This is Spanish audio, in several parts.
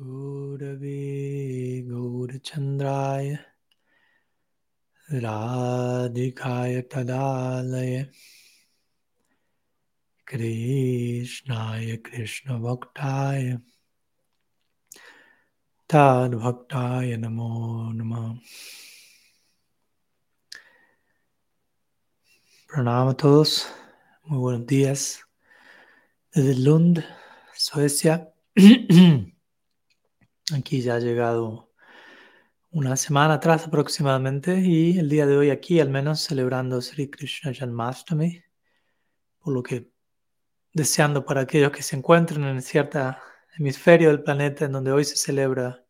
गौरवे गौरचन्द्राय राधिकाय तदालय। कृष्णाय कृष्णभक्ताय। तद्भक्ताय नमो नमः। प्रणामतोस् मुगुरुदीयस् लुन्द् स्वस्य Aquí ya ha llegado una semana atrás aproximadamente y el día de hoy aquí al menos celebrando Sri Krishna Janmashtami, por lo que deseando para aquellos que se encuentren en cierto hemisferio del planeta en donde hoy se celebra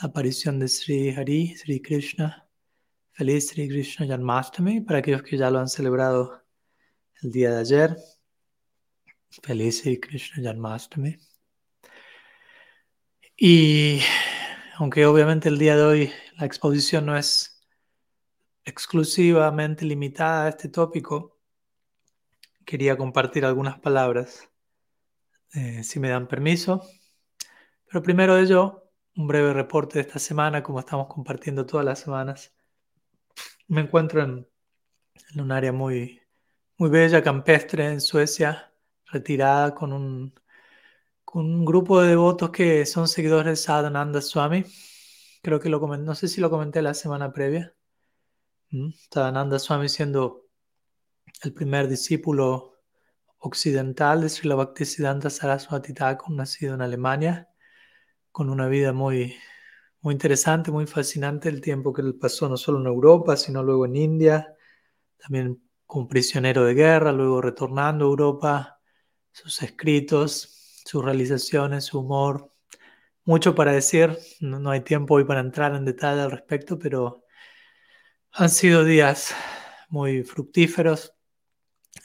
la aparición de Sri Hari, Sri Krishna, Feliz Sri Krishna Janmashtami para aquellos que ya lo han celebrado el día de ayer. Feliz Sri Krishna Janmashtami. Y aunque obviamente el día de hoy la exposición no es exclusivamente limitada a este tópico, quería compartir algunas palabras, eh, si me dan permiso. Pero primero de ello, un breve reporte de esta semana, como estamos compartiendo todas las semanas me encuentro en, un área muy, muy bella, campestre, en Suecia, retirada con un, con un grupo de devotos que son seguidores de Sadhananda Swami. Creo que lo comenté, no sé si lo comenté la semana previa. ¿Mm? Sadhananda Swami siendo el primer discípulo occidental de Srila Bhaktisiddhanta Saraswati Thakur, nacido en Alemania, con una vida muy, muy interesante, muy fascinante el tiempo que él pasó no solo en Europa, sino luego en India, también como prisionero de guerra, luego retornando a Europa, sus escritos, sus realizaciones, su humor. Mucho para decir, no, hay tiempo hoy para entrar en detalle al respecto, pero han sido días muy fructíferos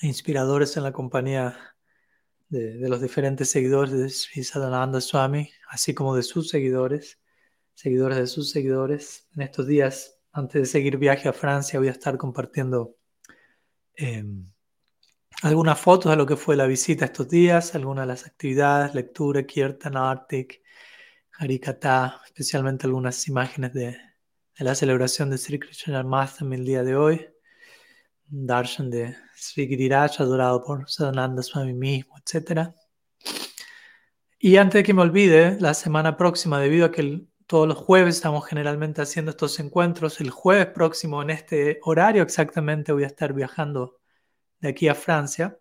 e inspiradores en la compañía de, los diferentes seguidores de Sri Sadananda Swami, así como de sus seguidores seguidores de sus seguidores. En estos días, antes de seguir viaje a Francia, voy a estar compartiendo em, algunas fotos de lo que fue la visita estos días, algunas de las actividades, lectura, Kirtan, Arctic, Harikata, especialmente algunas imágenes de, la celebración de Sri Krishna Janmashtami el día de hoy, darshan de Sri Giriraj adorado por Sadananda Swami mismo, etc. Y antes de que me olvide, la semana próxima, debido a que todos los jueves estamos generalmente haciendo estos encuentros. El jueves próximo, en este horario exactamente, voy a estar viajando de aquí a Francia,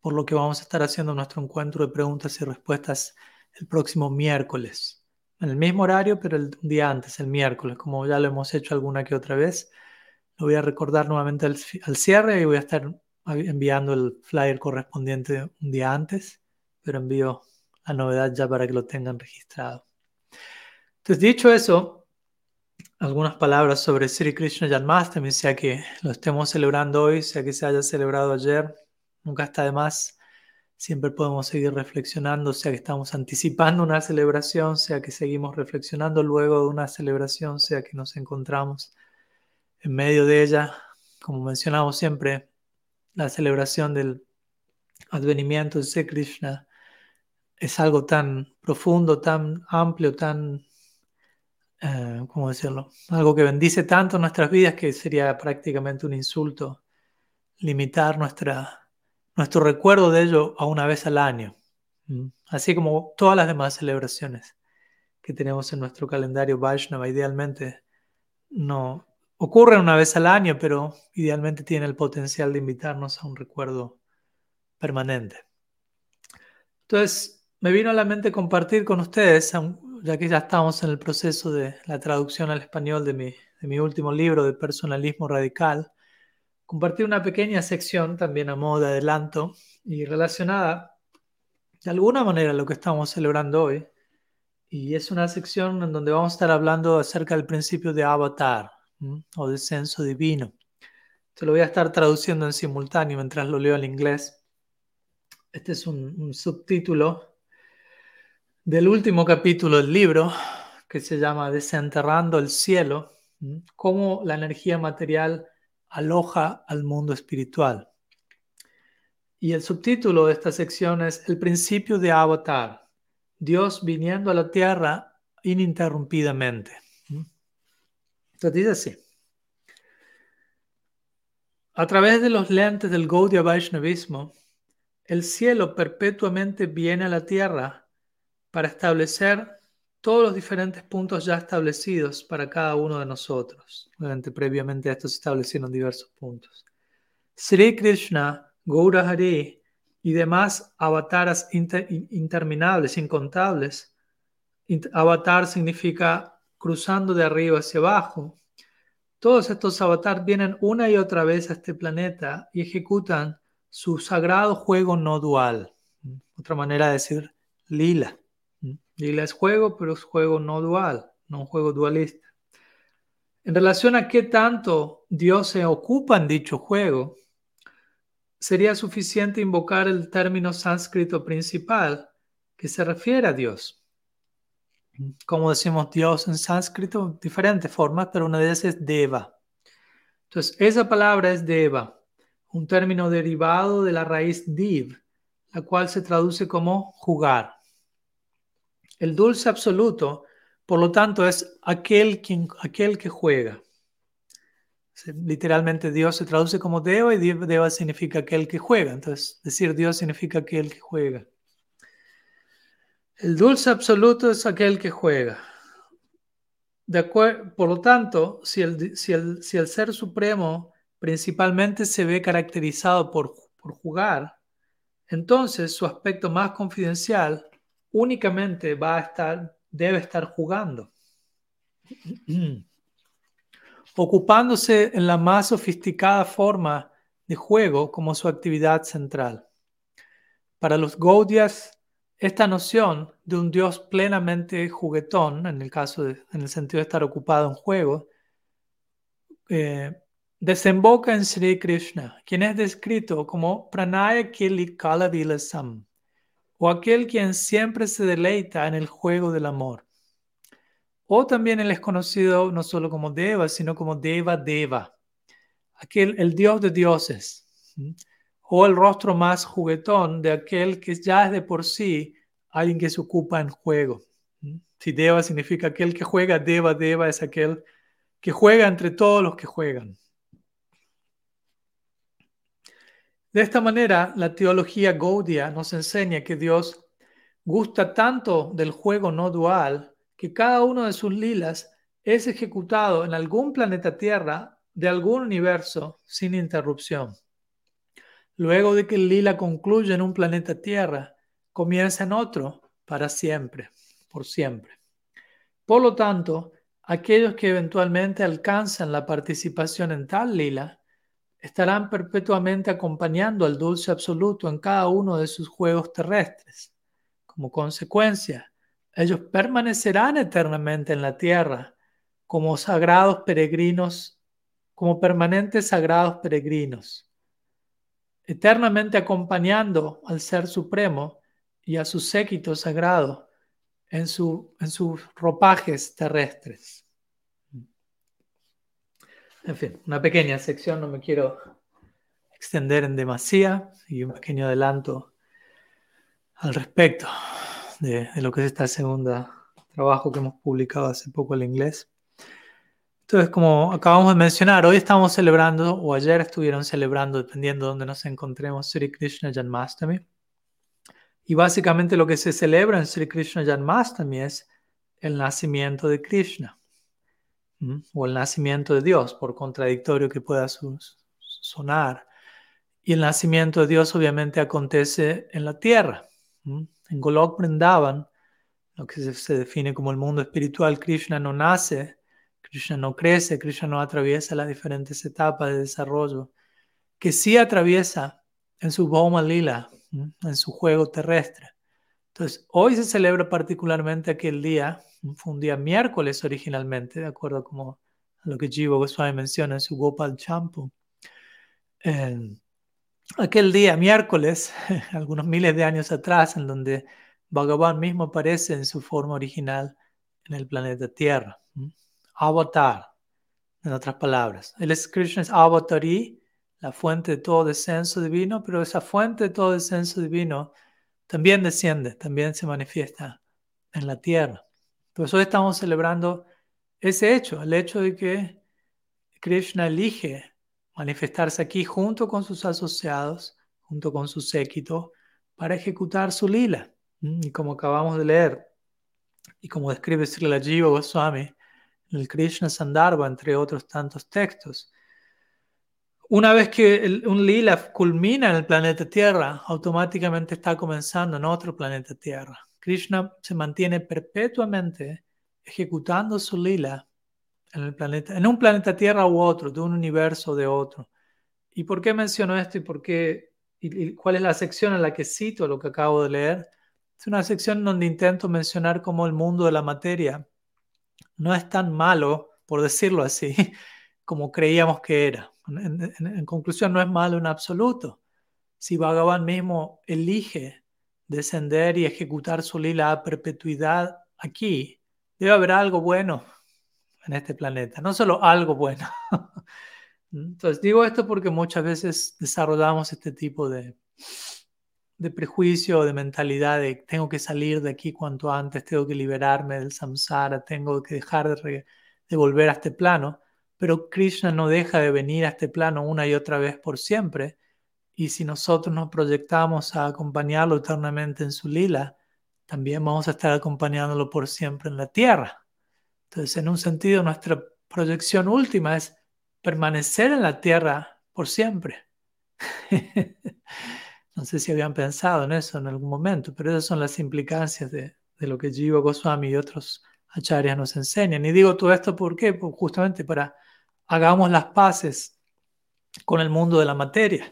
por lo que vamos a estar haciendo nuestro encuentro de preguntas y respuestas el próximo miércoles. En el mismo horario, pero el día antes, el miércoles, como ya lo hemos hecho alguna que otra vez. Lo voy a recordar nuevamente al, al cierre y voy a estar enviando el flyer correspondiente un día antes, pero envío la novedad ya para que lo tengan registrado. Entonces, dicho eso, algunas palabras sobre Sri Krishna Janmashtami, sea que lo estemos celebrando hoy, sea que se haya celebrado ayer, nunca está de más. Siempre podemos seguir reflexionando, sea que estamos anticipando una celebración, sea que seguimos reflexionando luego de una celebración, sea que nos encontramos en medio de ella. Como mencionamos siempre, la celebración del advenimiento de Sri Krishna es algo tan profundo, tan amplio, tan eh, ¿cómo decirlo? Algo que bendice tanto nuestras vidas que sería prácticamente un insulto limitar nuestra, nuestro recuerdo de ello a una vez al año, así como todas las demás celebraciones que tenemos en nuestro calendario Vaishnava. Idealmente no ocurren una vez al año, pero idealmente tiene el potencial de invitarnos a un recuerdo permanente. Entonces, me vino a la mente compartir con ustedes, ya que ya estamos en el proceso de la traducción al español de mi, último libro de personalismo radical, compartir una pequeña sección también a modo de adelanto y relacionada de alguna manera a lo que estamos celebrando hoy. Y es una sección en donde vamos a estar hablando acerca del principio de avatar o descenso divino. Te lo voy a estar traduciendo en simultáneo mientras lo leo en inglés. Este es un subtítulo del último capítulo del libro, que se llama Desenterrando el cielo, cómo la energía material aloja al mundo espiritual. Y el subtítulo de esta sección es El principio de Avatar, Dios viniendo a la tierra ininterrumpidamente. Entonces dice así. A través de los lentes del Gaudiya Vaishnavismo, el cielo perpetuamente viene a la tierra para establecer todos los diferentes puntos ya establecidos para cada uno de nosotros. Obviamente, previamente a esto se establecieron diversos puntos. Sri Krishna, Gaurahari y demás avataras interminables, incontables. Avatar significa cruzando de arriba hacia abajo. Todos estos avatars vienen una y otra vez a este planeta y ejecutan su sagrado juego no dual. Otra manera de decir lila. Lila es juego, pero es juego no dual, no un juego dualista. En relación a qué tanto Dios se ocupa en dicho juego, sería suficiente invocar el término sánscrito principal que se refiere a Dios. Como decimos Dios en sánscrito, diferentes formas, pero una de ellas es Deva. Entonces, esa palabra es Deva, un término derivado de la raíz Div, la cual se traduce como jugar. El dulce absoluto, por lo tanto, es aquel, quien, aquel que juega. Literalmente Dios se traduce como Deva y Deva significa aquel que juega. Entonces, decir Dios significa aquel que juega. El dulce absoluto es aquel que juega. De por lo tanto, si el, si, el, si el, ser supremo principalmente se ve caracterizado por, por jugar, entonces su aspecto más confidencial únicamente va a estar, debe estar jugando, ocupándose en la más sofisticada forma de juego como su actividad central. Para los Gaudias, esta noción de un Dios plenamente juguetón, en el caso en el sentido de estar ocupado en juego, eh, desemboca en Sri Krishna, quien es descrito como Pranaya Kili Kalavilasam, o aquel quien siempre se deleita en el juego del amor. O también él es conocido no solo como Deva, sino como Deva Deva, aquel, el dios de dioses, o el rostro más juguetón de aquel que ya es de por sí alguien que se ocupa en juego. Si Deva significa aquel que juega, Deva Deva es aquel que juega entre todos los que juegan. De esta manera, la teología Gaudia nos enseña que Dios gusta tanto del juego no dual que cada uno de sus lilas es ejecutado en algún planeta Tierra de algún universo sin interrupción. Luego de que el lila concluye en un planeta Tierra, comienza en otro para siempre, por siempre. Por lo tanto, aquellos que eventualmente alcanzan la participación en tal lila estarán perpetuamente acompañando al dulce absoluto en cada uno de sus juegos terrestres. Como consecuencia, ellos permanecerán eternamente en la tierra como sagrados peregrinos, como permanentes sagrados peregrinos, eternamente acompañando al Ser Supremo y a su séquito sagrado en, su, en sus ropajes terrestres. En fin, una pequeña sección, no me quiero extender en demasía y un pequeño adelanto al respecto de, lo que es esta segunda trabajo que hemos publicado hace poco en inglés. Entonces, como acabamos de mencionar, hoy estamos celebrando, o ayer estuvieron celebrando, dependiendo de dónde nos encontremos, Sri Krishna Janmastami. Y básicamente lo que se celebra en Sri Krishna Janmastami es el nacimiento de Krishna o el nacimiento de Dios, por contradictorio que pueda sonar. Y el nacimiento de Dios obviamente acontece en la tierra. En Golok Vrindavan, lo que se, define como el mundo espiritual, Krishna no nace, Krishna no crece, Krishna no atraviesa las diferentes etapas de desarrollo, que sí atraviesa en su Bhoma Lila, en su juego terrestre. Entonces, hoy se celebra particularmente aquel día fue un día miércoles originalmente, de acuerdo como a lo que Jiva Goswami menciona en su Gopal Champu. aquel día miércoles, algunos miles de años atrás, en donde Bhagavan mismo aparece en su forma original en el planeta Tierra. Avatar, en otras palabras. Él es es Avatari, la fuente de todo descenso divino, pero esa fuente de todo descenso divino también desciende, también se manifiesta en la tierra. Entonces hoy estamos celebrando ese hecho, el hecho de que Krishna elige manifestarse aquí junto con sus asociados, junto con su séquito, para ejecutar su lila. Y como acabamos de leer, y como describe Srila Jiva Goswami el Krishna Sandarbha, entre otros tantos textos, una vez que un lila culmina en el planeta Tierra, automáticamente está comenzando en otro planeta Tierra. Krishna se mantiene perpetuamente ejecutando su lila en, un planeta Tierra u otro, de un universo de otro. ¿Y por qué menciono esto y por qué y, cuál es la sección en la que cito lo que acabo de leer? Es una sección donde intento mencionar cómo el mundo de la materia no es tan malo, por decirlo así, como creíamos que era. En, conclusión, no es malo en absoluto. Si Bhagavan mismo elige descender y ejecutar su lila a perpetuidad aquí, debe haber algo bueno en este planeta, no solo algo bueno. Entonces digo esto porque muchas veces desarrollamos este tipo de, de prejuicio, de mentalidad de tengo que salir de aquí cuanto antes, tengo que liberarme del samsara, tengo que dejar de, de volver a este plano pero Krishna no deja de venir a este plano una y otra vez por siempre. Y si nosotros nos proyectamos a acompañarlo eternamente en su lila, también vamos a estar acompañándolo por siempre en la tierra. Entonces, en un sentido, nuestra proyección última es permanecer en la tierra por siempre. no sé si habían pensado en eso en algún momento, pero esas son las implicancias de, lo que Jiva Goswami y otros acharyas nos enseñan. Y digo todo esto ¿por qué? Pues justamente para hagamos las paces con el mundo de la materia.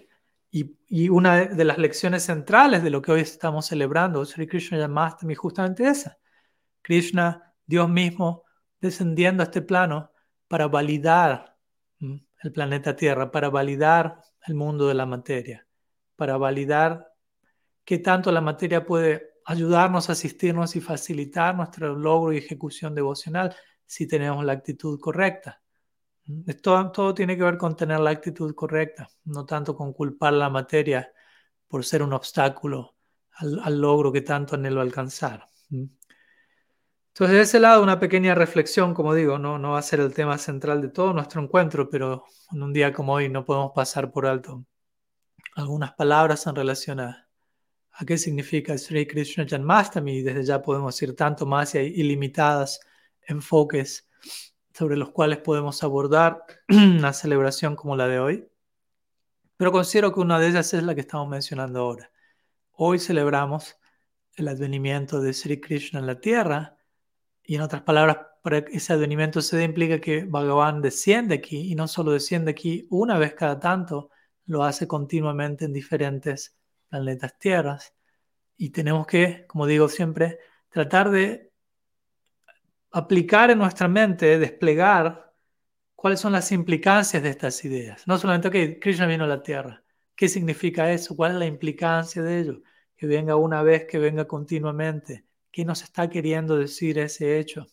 Y, una de las lecciones centrales de lo que hoy estamos celebrando, Sri Krishna Yamashtami, justamente esa. Krishna, Dios mismo, descendiendo a este plano para validar el planeta Tierra, para validar el mundo de la materia, para validar qué tanto la materia puede ayudarnos, asistirnos y facilitar nuestro logro y ejecución devocional si tenemos la actitud correcta. Todo, tiene que ver con tener la actitud correcta, no tanto con culpar la materia por ser un obstáculo al, logro que tanto anhelo alcanzar. Entonces, de ese lado, una pequeña reflexión, como digo, no, va a ser el tema central de todo nuestro encuentro, pero en un día como hoy no podemos pasar por alto algunas palabras en relación a, a qué significa Sri Krishna Janmastami y desde ya podemos ir tanto más y hay ilimitadas enfoques sobre los cuales podemos abordar una celebración como la de hoy, pero considero que una de ellas es la que estamos mencionando ahora. Hoy celebramos el advenimiento de Sri Krishna en la tierra, y en otras palabras, para ese advenimiento se implica que Bhagavan desciende aquí, y no solo desciende aquí una vez cada tanto, lo hace continuamente en diferentes planetas tierras. Y tenemos que, como digo siempre, tratar de aplicar en nuestra mente, desplegar cuáles son las implicancias de estas ideas. No solamente, que Krishna vino a la tierra. ¿Qué significa eso? ¿Cuál es la implicancia de ello? Que venga una vez, que venga continuamente. ¿Qué nos está queriendo decir ese hecho?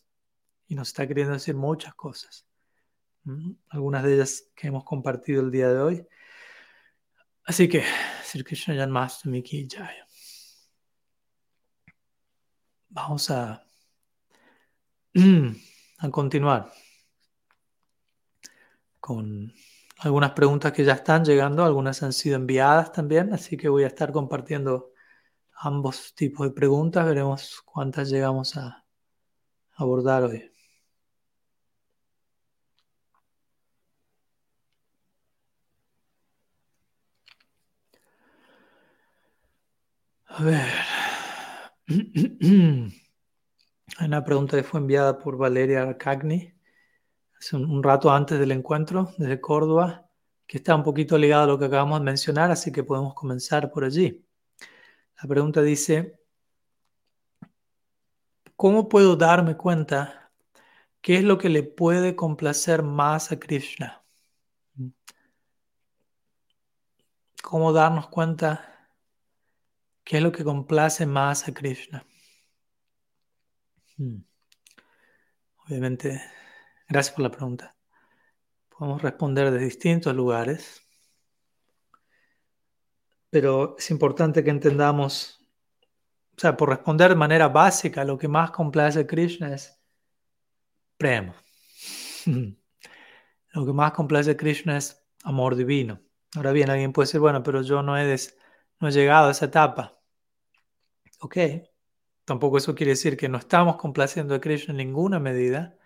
Y nos está queriendo decir muchas cosas. ¿Mm? Algunas de ellas que hemos compartido el día de hoy. Así que, Sri Krishna Janmastami Ki Jaya. Vamos a a continuar con algunas preguntas que ya están llegando, algunas han sido enviadas también, así que voy a estar compartiendo ambos tipos de preguntas, veremos cuántas llegamos a abordar hoy. A ver. Hay una pregunta que fue enviada por Valeria Arcagni hace un, rato antes del encuentro desde Córdoba, que está un poquito ligada a lo que acabamos de mencionar, así que podemos comenzar por allí. La pregunta dice, ¿cómo puedo darme cuenta qué es lo que le puede complacer más a Krishna? ¿Cómo darnos cuenta qué es lo que complace más a Krishna? Hmm. Obviamente, gracias por la pregunta. Podemos responder de distintos lugares, pero es importante que entendamos o sea, por responder de manera básica, lo que más complace a Krishna es prema. Lo que más complace a Krishna es amor divino. Ahora bien, alguien puede decir, bueno, pero yo no he, no he llegado a esa etapa. Ok, tampoco eso quiere decir que no estamos complaciendo a Krishna en ninguna medida.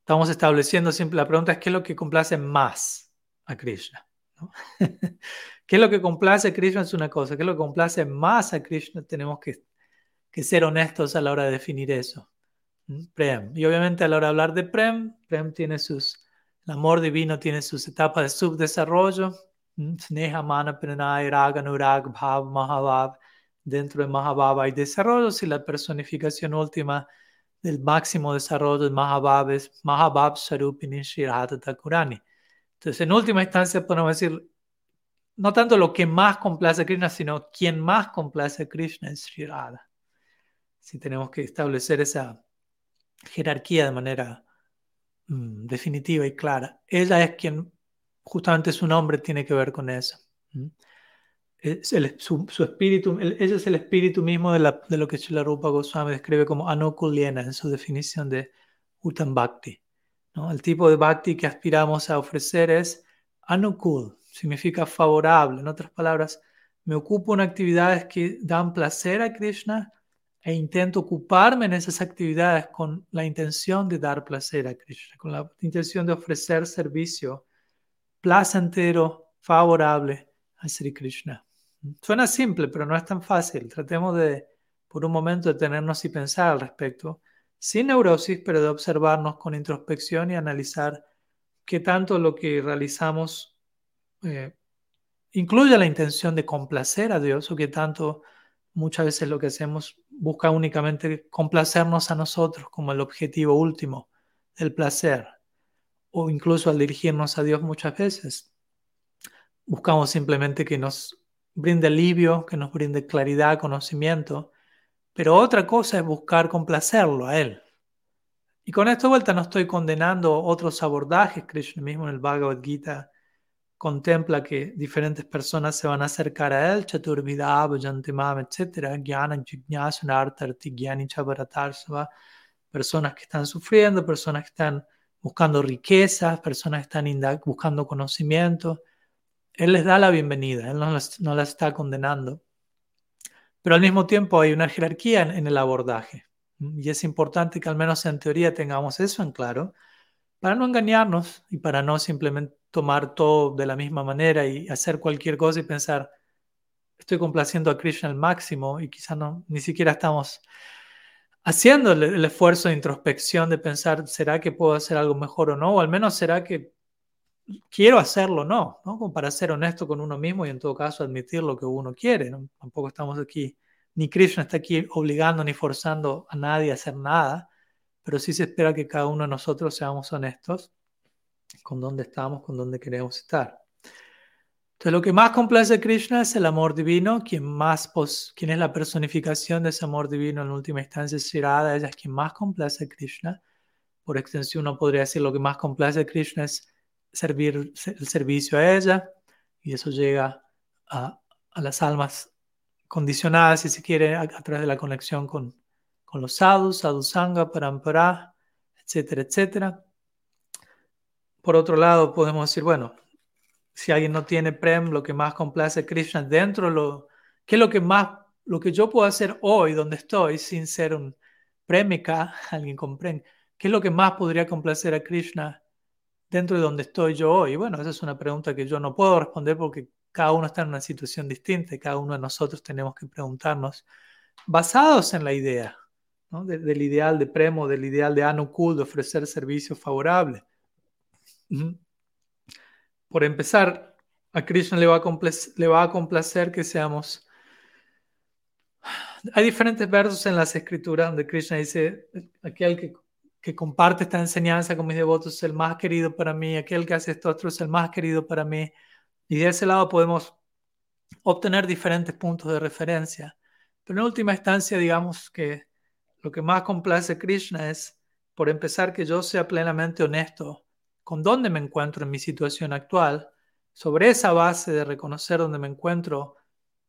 Estamos estableciendo siempre, la pregunta es qué es lo que complace más a Krishna. ¿Qué es lo que complace a Krishna? Es una cosa, ¿qué es lo que complace más a Krishna? Tenemos que, ser honestos a la hora de definir eso. ¿Mm? Prem. Y obviamente a la hora de hablar de Prem, Prem tiene sus, el amor divino tiene sus etapas de subdesarrollo. ¿Mm? Sneha, Mana, Pranay, Raga, Nurag, Bhav, Mahabhav. Dentro de Mahabhav hay desarrollos y la personificación última del máximo desarrollo de Mahabhav es Mahabhav Sarupini Shirata Takurani. Entonces, en última instancia, podemos decir, no tanto lo que más complace a Krishna, sino quien más complace a Krishna es Sri Si tenemos que establecer esa jerarquía de manera mm, definitiva y clara. Ella es quien, justamente su nombre tiene que ver con eso. Es el, su, espíritu, ella es el espíritu mismo de, la, lo que Srila Rupa Goswami describe como anukuliena en su definición de Uttam Bhakti. El tipo de bhakti que aspiramos a ofrecer es anukul, significa favorable. En otras palabras, me ocupo en actividades que dan placer a Krishna e intento ocuparme en esas actividades con la intención de dar placer a Krishna, con la intención de ofrecer servicio placentero, favorable a Sri Krishna. Suena simple, pero no es tan fácil. Tratemos de, por un momento, detenernos y pensar al respecto sin neurosis, pero de observarnos con introspección y analizar qué tanto lo que realizamos eh, incluye la intención de complacer a Dios o qué tanto muchas veces lo que hacemos busca únicamente complacernos a nosotros como el objetivo último del placer. O incluso al dirigirnos a Dios muchas veces buscamos simplemente que nos brinde alivio, que nos brinde claridad, conocimiento, pero otra cosa es buscar complacerlo a Él. Y con esto vuelta no estoy condenando otros abordajes. Krishna mismo en el Bhagavad Gita contempla que diferentes personas se van a acercar a Él, Chaturvidabha, Yantimam, etc. Gyana, Gyani, Personas que están sufriendo, personas que están buscando riquezas, personas que están buscando conocimiento. Él les da la bienvenida, Él no las, no las está condenando. Pero al mismo tiempo hay una jerarquía en, el abordaje. Y es importante que al menos en teoría tengamos eso en claro para no engañarnos y para no simplemente tomar todo de la misma manera y hacer cualquier cosa y pensar, estoy complaciendo a Krishna al máximo y quizá no, ni siquiera estamos haciendo el, el, esfuerzo de introspección de pensar, ¿será que puedo hacer algo mejor o no? O al menos será que quiero hacerlo, no, ¿no? Como para ser honesto con uno mismo y en todo caso admitir lo que uno quiere, ¿no? Tampoco estamos aquí, ni Krishna está aquí obligando ni forzando a nadie a hacer nada, pero sí se espera que cada uno de nosotros seamos honestos con dónde estamos, con dónde queremos estar. Entonces, lo que más complace a Krishna es el amor divino, quien, más pos, quien es la personificación de ese amor divino en última instancia es Shirada, ella es quien más complace a Krishna. Por extensión, uno podría decir lo que más complace a Krishna es servir el servicio a ella y eso llega a, las almas condicionadas, si se quiere, a, través de la conexión con, con los sadhus, sadhusanga, parampara, etcétera, etcétera. Por otro lado, podemos decir, bueno, si alguien no tiene prem, lo que más complace a Krishna dentro, lo, ¿qué es lo que más, lo que yo puedo hacer hoy donde estoy sin ser un premika, alguien comprende, qué es lo que más podría complacer a Krishna dentro de donde estoy yo hoy? Bueno, esa es una pregunta que yo no puedo responder porque cada uno está en una situación distinta y cada uno de nosotros tenemos que preguntarnos basados en la idea, del ideal de Premo, del ideal de Anukul, de ofrecer servicios favorables. Por empezar, a Krishna le va a, le va a complacer que seamos... Hay diferentes versos en las escrituras donde Krishna dice, aquel que que comparte esta enseñanza con mis devotos es el más querido para mí, aquel que hace esto otro es el más querido para mí. Y de ese lado podemos obtener diferentes puntos de referencia. Pero en última instancia, digamos que lo que más complace a Krishna es, por empezar, que yo sea plenamente honesto con dónde me encuentro en mi situación actual. Sobre esa base de reconocer dónde me encuentro,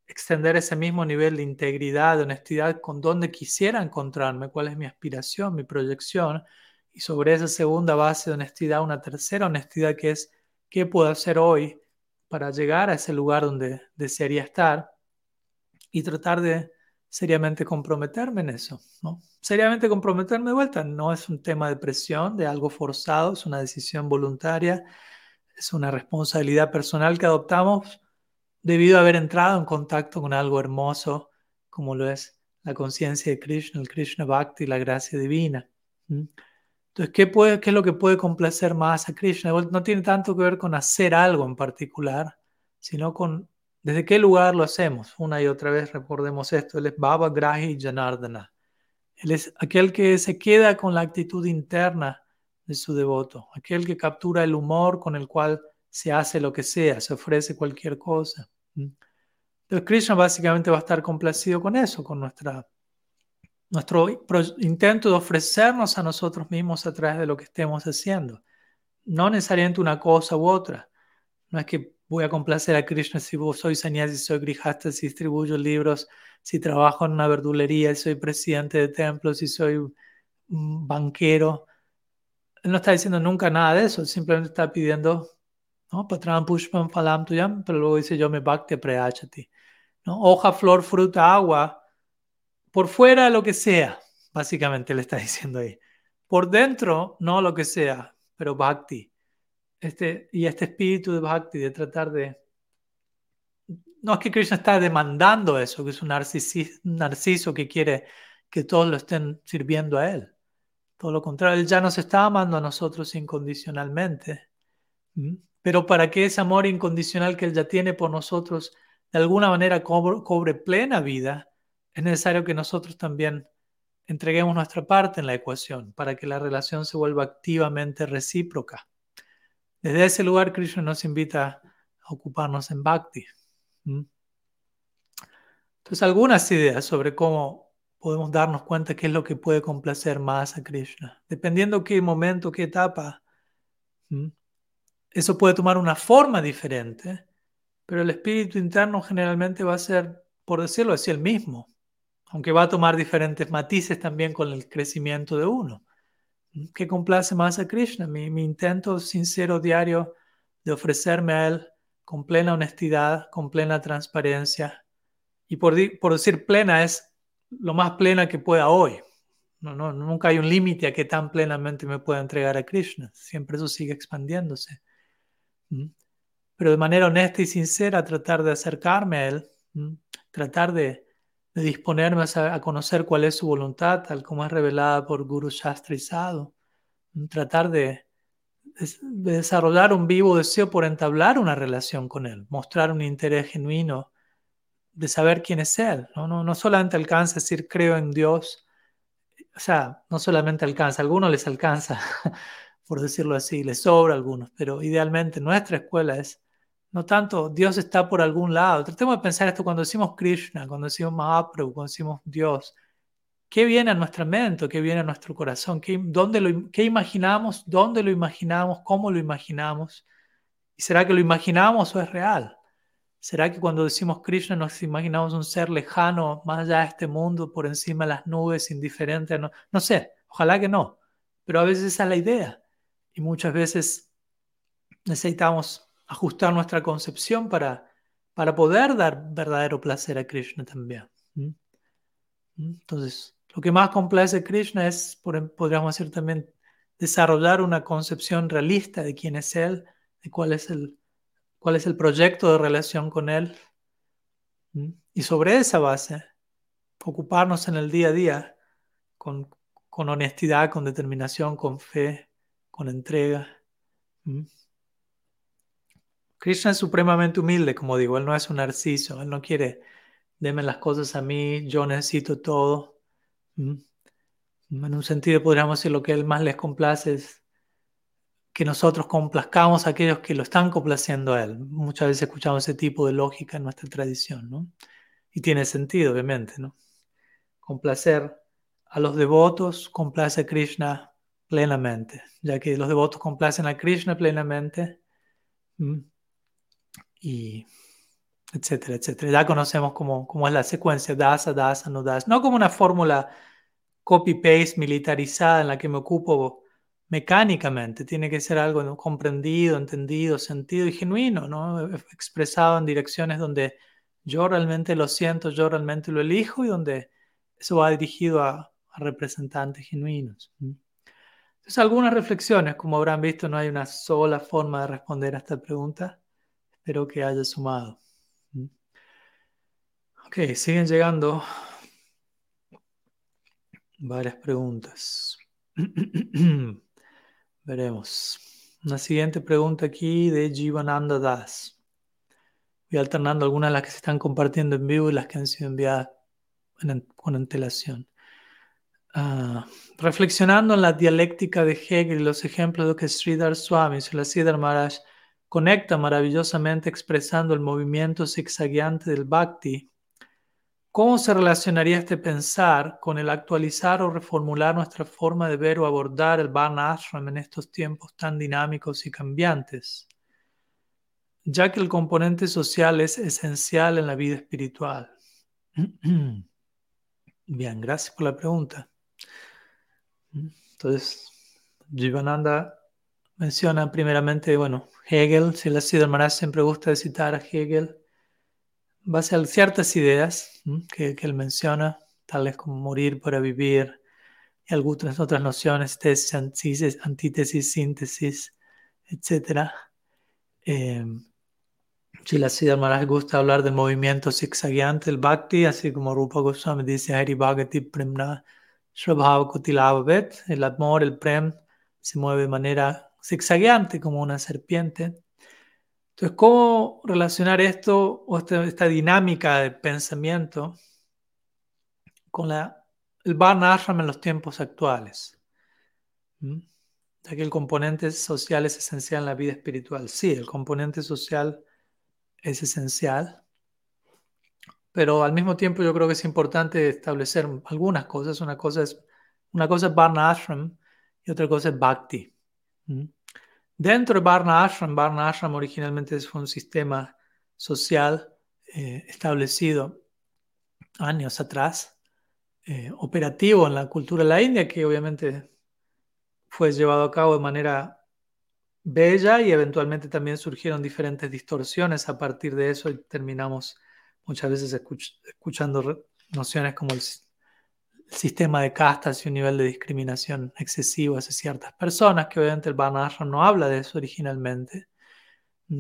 extender ese mismo nivel de integridad, de honestidad con donde quisiera encontrarme, cuál es mi aspiración, mi proyección, y sobre esa segunda base de honestidad, una tercera honestidad que es qué puedo hacer hoy para llegar a ese lugar donde desearía estar y tratar de seriamente comprometerme en eso, ¿no? Seriamente comprometerme de vuelta no es un tema de presión, de algo forzado, es una decisión voluntaria, es una responsabilidad personal que adoptamos debido a haber entrado en contacto con algo hermoso como lo es la conciencia de Krishna, el Krishna Bhakti, la gracia divina. Entonces, ¿qué, puede, ¿qué es lo que puede complacer más a Krishna? No tiene tanto que ver con hacer algo en particular, sino con desde qué lugar lo hacemos. Una y otra vez recordemos esto, él es Baba Grahi Janardana. Él es aquel que se queda con la actitud interna de su devoto, aquel que captura el humor con el cual se hace lo que sea, se ofrece cualquier cosa. Entonces Krishna básicamente va a estar complacido con eso, con nuestra, nuestro intento de ofrecernos a nosotros mismos a través de lo que estemos haciendo. No necesariamente una cosa u otra. No es que voy a complacer a Krishna si soy sannyasi, si soy grijasta, si distribuyo libros, si trabajo en una verdulería, si soy presidente de templos, si soy banquero. Él no está diciendo nunca nada de eso, simplemente está pidiendo ¿no? Patram pushpam falam tuyam, pero luego dice yo me bhakti preachati. ¿no? Hoja, flor, fruta, agua, por fuera lo que sea, básicamente le está diciendo ahí. Por dentro, no lo que sea, pero bhakti. Este, y este espíritu de bhakti, de tratar de... No es que Krishna está demandando eso, que es un narciso que quiere que todos lo estén sirviendo a él. Todo lo contrario, él ya nos está amando a nosotros incondicionalmente. Pero para que ese amor incondicional que Él ya tiene por nosotros de alguna manera cobre, plena vida, es necesario que nosotros también entreguemos nuestra parte en la ecuación para que la relación se vuelva activamente recíproca. Desde ese lugar, Krishna nos invita a ocuparnos en Bhakti. Entonces, algunas ideas sobre cómo podemos darnos cuenta qué es lo que puede complacer más a Krishna, dependiendo qué momento, qué etapa eso puede tomar una forma diferente, pero el espíritu interno generalmente va a ser, por decirlo así, el mismo, aunque va a tomar diferentes matices también con el crecimiento de uno. ¿Qué complace más a Krishna? Mi, intento sincero diario de ofrecerme a Él con plena honestidad, con plena transparencia. Y por, por decir plena es lo más plena que pueda hoy. No, no, nunca hay un límite a que tan plenamente me pueda entregar a Krishna. Siempre eso sigue expandiéndose. Pero de manera honesta y sincera tratar de acercarme a Él, tratar de, disponerme a, conocer cuál es su voluntad, tal como es revelada por Guru Shastri Sadhu, tratar de, desarrollar un vivo deseo por entablar una relación con Él, mostrar un interés genuino de saber quién es Él. No, no, no solamente alcanza decir creo en Dios, o sea, no solamente alcanza, a algunos les alcanza por decirlo así, le sobra a algunos, pero idealmente nuestra escuela es no tanto Dios está por algún lado. Tratemos de pensar esto cuando decimos Krishna, cuando decimos Mahaprabhu, cuando decimos Dios. ¿Qué viene a nuestra mente? ¿Qué viene a nuestro corazón? ¿Qué, dónde lo, ¿Qué imaginamos? ¿Dónde lo imaginamos? ¿Cómo lo imaginamos? ¿Y será que lo imaginamos o es real? ¿Será que cuando decimos Krishna nos imaginamos un ser lejano, más allá de este mundo, por encima de las nubes, indiferente? No, no sé, ojalá que no, pero a veces esa es la idea. Y muchas veces necesitamos ajustar nuestra concepción para, para poder dar verdadero placer a Krishna también. Entonces, lo que más complace a Krishna es, podríamos decir también, desarrollar una concepción realista de quién es Él, de cuál es el, cuál es el proyecto de relación con Él. Y sobre esa base, ocuparnos en el día a día con, con honestidad, con determinación, con fe, con entrega. Krishna es supremamente humilde, como digo, él no es un narciso, él no quiere, deme las cosas a mí, yo necesito todo. En un sentido podríamos decir lo que él más les complace es que nosotros complazcamos a aquellos que lo están complaciendo a él. Muchas veces escuchamos ese tipo de lógica en nuestra tradición, ¿no? Y tiene sentido, obviamente, ¿no? Complacer a los devotos, complace a Krishna plenamente, ya que los devotos complacen a Krishna plenamente. Y etcétera, etcétera. Ya conocemos cómo, cómo es la secuencia, dasa, dasa, no das. No como una fórmula copy-paste militarizada en la que me ocupo mecánicamente. Tiene que ser algo comprendido, entendido, sentido y genuino, ¿no? expresado en direcciones donde yo realmente lo siento, yo realmente lo elijo y donde eso va dirigido a, representantes genuinos. Entonces, algunas reflexiones, como habrán visto, no hay una sola forma de responder a esta pregunta. Espero que haya sumado. Ok, siguen llegando varias preguntas. Veremos. Una siguiente pregunta aquí de Jivananda Das. Voy alternando algunas de las que se están compartiendo en vivo y las que han sido enviadas con antelación. Ah, reflexionando en la dialéctica de Hegel y los ejemplos de que Sridhar Swami y Siddhar Maharaj conecta maravillosamente expresando el movimiento zigzagueante del Bhakti, ¿cómo se relacionaría este pensar con el actualizar o reformular nuestra forma de ver o abordar el Varna Ashram en estos tiempos tan dinámicos y cambiantes? Ya que el componente social es esencial en la vida espiritual. Bien, gracias por la pregunta. Entonces, Jivananda menciona primeramente, bueno, Hegel, si la Siddhartha siempre gusta citar a Hegel, base a ciertas ideas que, él menciona, tales como morir para vivir, y algunas otras nociones, tesis, antítesis, síntesis, etc. Eh, si la Siddhartha gusta hablar del movimiento zigzagueante del Bhakti, así como Rupa Goswami dice, Hari Bhagati El amor, el prem, se mueve de manera zigzagueante como una serpiente. Entonces, ¿cómo relacionar esto o esta, dinámica de pensamiento con la, el Varna Ashram en los tiempos actuales? ¿Mm? Ya que el componente social es esencial en la vida espiritual. Sí, el componente social es esencial, pero al mismo tiempo yo creo que es importante establecer algunas cosas. Una cosa es, una cosa es Varna Ashram y otra cosa es Bhakti. Dentro de Varna Ashram, Varna Ashram originalmente fue un sistema social eh, establecido años atrás, eh, operativo en la cultura de la India, que obviamente fue llevado a cabo de manera bella y eventualmente también surgieron diferentes distorsiones a partir de eso y terminamos muchas veces escuchando nociones como el, sistema de castas y un nivel de discriminación excesivo hacia ciertas personas, que obviamente el Varnashram no habla de eso originalmente.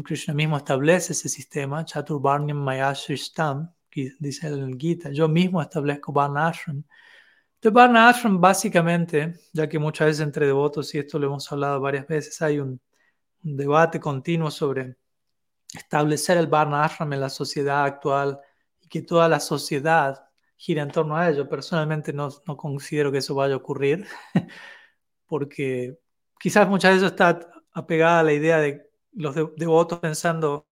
Krishna mismo establece ese sistema, Chaturvarnyam Mayashrishtam, que dice en el Gita, yo mismo establezco Varnashram. Entonces Varnashram básicamente, ya que muchas veces entre devotos, y esto lo hemos hablado varias veces, hay un debate continuo sobre establecer el Varna Ashram en la sociedad actual y que toda la sociedad gire en torno a ello. Personalmente no, no considero que eso vaya a ocurrir, porque quizás muchas veces está apegada a la idea de los devotos pensando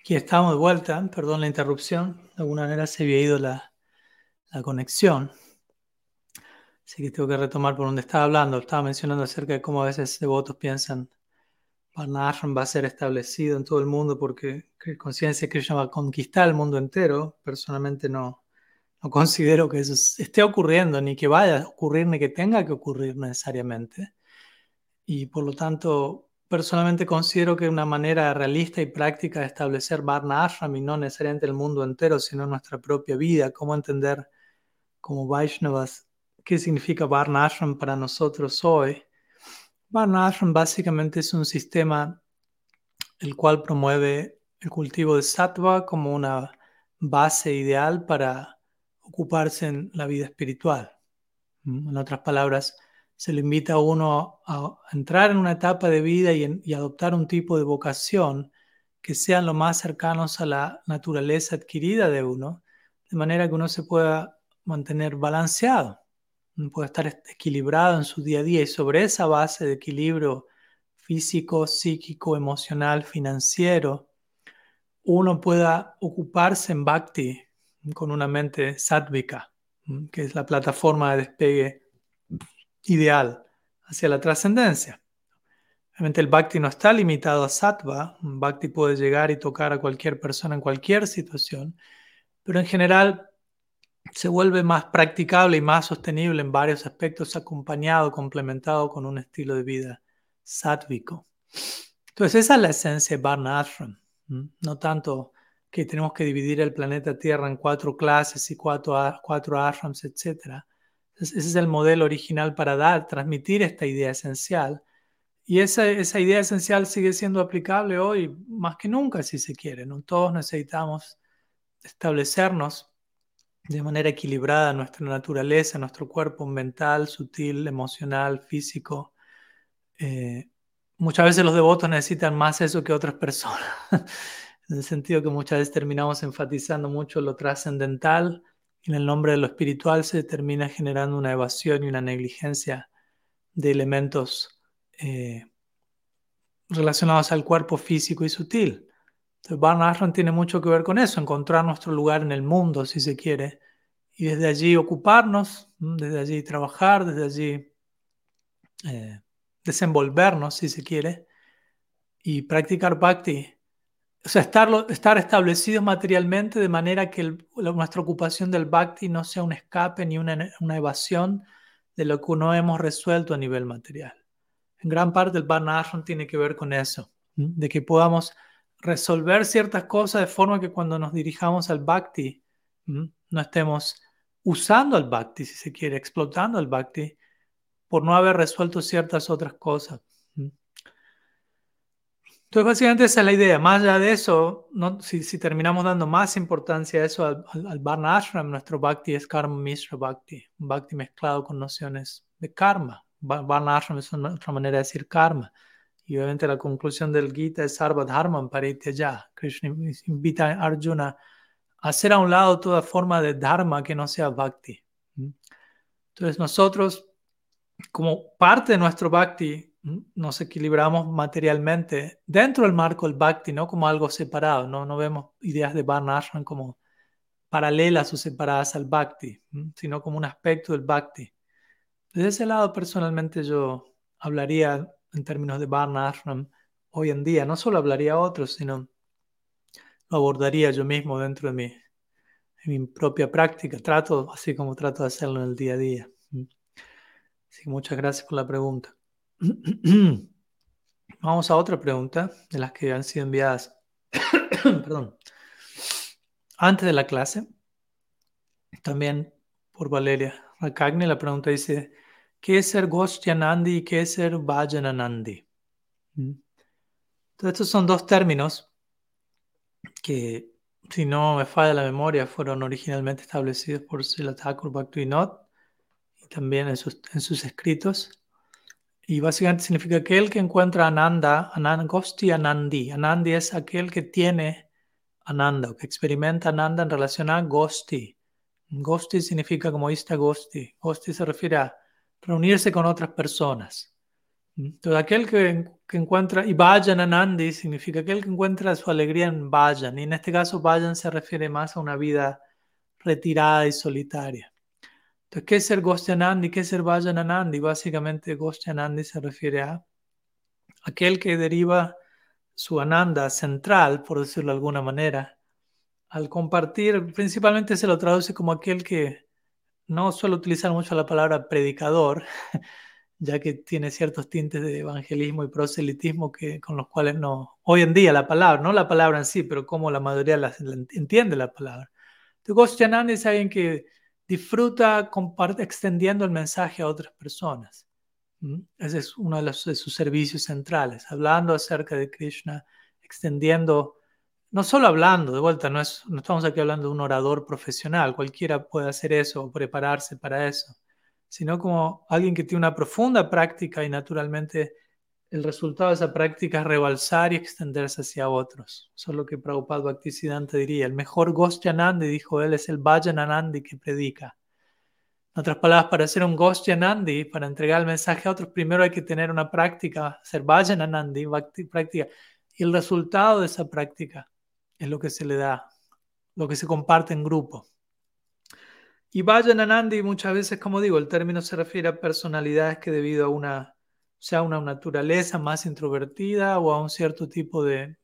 Aquí estamos de vuelta, perdón la interrupción, de alguna manera se había ido la, la conexión. Así que tengo que retomar por donde estaba hablando. Estaba mencionando acerca de cómo a veces devotos piensan Varnashram va a ser establecido en todo el mundo porque conciencia Krishna va a conquistar el mundo entero. Personalmente no, no considero que eso esté ocurriendo, ni que vaya a ocurrir, ni que tenga que ocurrir necesariamente. Y por lo tanto, personalmente considero que una manera realista y práctica de establecer Varna Ashram, y no necesariamente el mundo entero, sino nuestra propia vida, cómo entender como Vaishnavas qué significa Varna Ashram para nosotros hoy. Varna Ashram básicamente es un sistema el cual promueve el cultivo de sattva como una base ideal para ocuparse en la vida espiritual. En otras palabras, se le invita a uno a entrar en una etapa de vida y, adoptar un tipo de vocación que sean lo más cercanos a la naturaleza adquirida de uno, de manera que uno se pueda mantener balanceado, pueda estar equilibrado en su día a día y sobre esa base de equilibrio físico, psíquico, emocional, financiero, uno pueda ocuparse en bhakti con una mente sádvica, que es la plataforma de despegue ideal hacia la trascendencia. Obviamente el bhakti no está limitado a sattva, un bhakti puede llegar y tocar a cualquier persona en cualquier situación, pero en general se vuelve más practicable y más sostenible en varios aspectos, acompañado, complementado con un estilo de vida sátvico. Entonces esa es la esencia de Varna Ashram, no tanto que tenemos que dividir el planeta Tierra en cuatro clases y cuatro, cuatro ashrams, etc. Ese es el modelo original para dar, transmitir esta idea esencial. Y esa, idea esencial sigue siendo aplicable hoy más que nunca, si se quiere. Todos necesitamos establecernos de manera equilibrada nuestra naturaleza, nuestro cuerpo mental, sutil, emocional, físico. Eh, muchas veces los devotos necesitan más eso que otras personas. en el sentido que muchas veces terminamos enfatizando mucho lo trascendental en el nombre de lo espiritual se termina generando una evasión y una negligencia de elementos eh, relacionados al cuerpo físico y sutil. Entonces, Varna Ashram tiene mucho que ver con eso, encontrar nuestro lugar en el mundo, si se quiere, y desde allí ocuparnos, desde allí trabajar, desde allí eh, desenvolvernos, si se quiere, y practicar bhakti o sea, estar, estar establecidos materialmente de manera que nuestra ocupación del bhakti no sea un escape ni una, una, evasión de lo que no hemos resuelto a nivel material. En gran parte el Varna tiene que ver con eso, de que podamos resolver ciertas cosas de forma que cuando nos dirijamos al bhakti no estemos usando el bhakti, si se quiere, explotando el bhakti por no haber resuelto ciertas otras cosas. Entonces, básicamente esa es la idea. Más allá de eso, si, terminamos dando más importancia a eso, al, al, Varna Ashram, nuestro Bhakti es Karma Mishra Bhakti, Bhakti mezclado con nociones de karma. Varna Ashram es otra manera de decir karma. Y obviamente la conclusión del Gita es Sarva Dharma ya. Krishna invita a Arjuna a hacer a un lado toda forma de Dharma que no sea Bhakti. Entonces nosotros, como parte de nuestro Bhakti, nos equilibramos materialmente dentro del marco del bhakti, no como algo separado, no, no vemos ideas de Varna como paralelas o separadas al bhakti, sino como un aspecto del bhakti. Desde ese lado, personalmente, yo hablaría en términos de Varna hoy en día, no solo hablaría a otros, sino lo abordaría yo mismo dentro de mi, propia práctica, trato así como trato de hacerlo en el día a día. Muchas gracias por la pregunta. Vamos a otra pregunta de las que han sido enviadas perdón, antes de la clase. También por Valeria Rakagni. La pregunta dice: ¿Qué es ser Goshtyanandi y qué es ser Vajananandi? ¿Mm? Entonces, estos son dos términos que, si no me falla la memoria, fueron originalmente establecidos por Srila Thakur Bhaktivinoda y también en sus escritos. Y básicamente significa aquel que encuentra Ananda, Ananda Gosti Anandi. Anandi es aquel que tiene Ananda, que experimenta Ananda en relación a Gosti. Gosti significa como ista Gosti. Gosti se refiere a reunirse con otras personas. Entonces, aquel que, que encuentra, y Vayan Anandi significa aquel que encuentra su alegría en Vayan, y en este caso Vayan se refiere más a una vida retirada y solitaria. Entonces, ¿qué es ser Gostyanandi? ¿Qué es ser Vajananandi? Básicamente, Gostyanandi se refiere a aquel que deriva su ananda central, por decirlo de alguna manera, al compartir, principalmente se lo traduce como aquel que no suele utilizar mucho la palabra predicador, ya que tiene ciertos tintes de evangelismo y proselitismo que, con los cuales no, hoy en día la palabra, no la palabra en sí, pero como la mayoría la, entiende la palabra. Entonces, es alguien que disfruta extendiendo el mensaje a otras personas. Ese es uno de, sus servicios centrales, hablando acerca de Krishna, extendiendo, no solo hablando, de vuelta, no, es, no estamos aquí hablando de un orador profesional, cualquiera puede hacer eso o prepararse para eso, sino como alguien que tiene una profunda práctica y naturalmente el resultado de esa práctica es rebalsar y extenderse hacia otros. Eso es lo que Prabhupada Bhaktisiddhanta diría. El mejor Gostyanandi, dijo él, es el Vajananandi que predica. En otras palabras, para ser un Gostyanandi, para entregar el mensaje a otros, primero hay que tener una práctica, ser Vajananandi, práctica. Y el resultado de esa práctica es lo que se le da, lo que se comparte en grupo. Y Vajananandi, muchas veces, como digo, el término se refiere a personalidades que debido a una sea una naturaleza más introvertida o a un cierto tipo de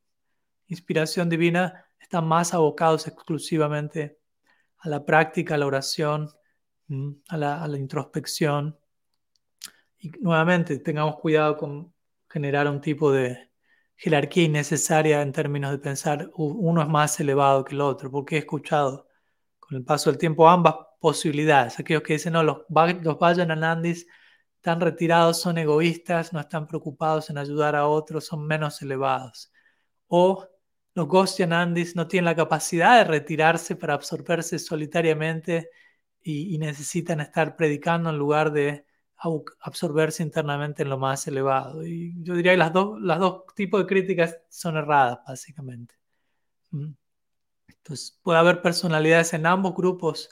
inspiración divina, están más abocados exclusivamente a la práctica, a la oración, a la, introspección. Y nuevamente, tengamos cuidado con generar un tipo de jerarquía innecesaria en términos de pensar uno es más elevado que el otro, porque he escuchado con el paso del tiempo ambas posibilidades. Aquellos que dicen, no, los, los Vajananandis están retirados, son egoístas, no están preocupados en ayudar a otros, son menos elevados. O los Gosyanandis no tienen la capacidad de retirarse para absorberse solitariamente y, necesitan estar predicando en lugar de absorberse internamente en lo más elevado. Y yo diría que las dos, dos tipos de críticas son erradas, básicamente. ¿Mm? Entonces, puede haber personalidades en ambos grupos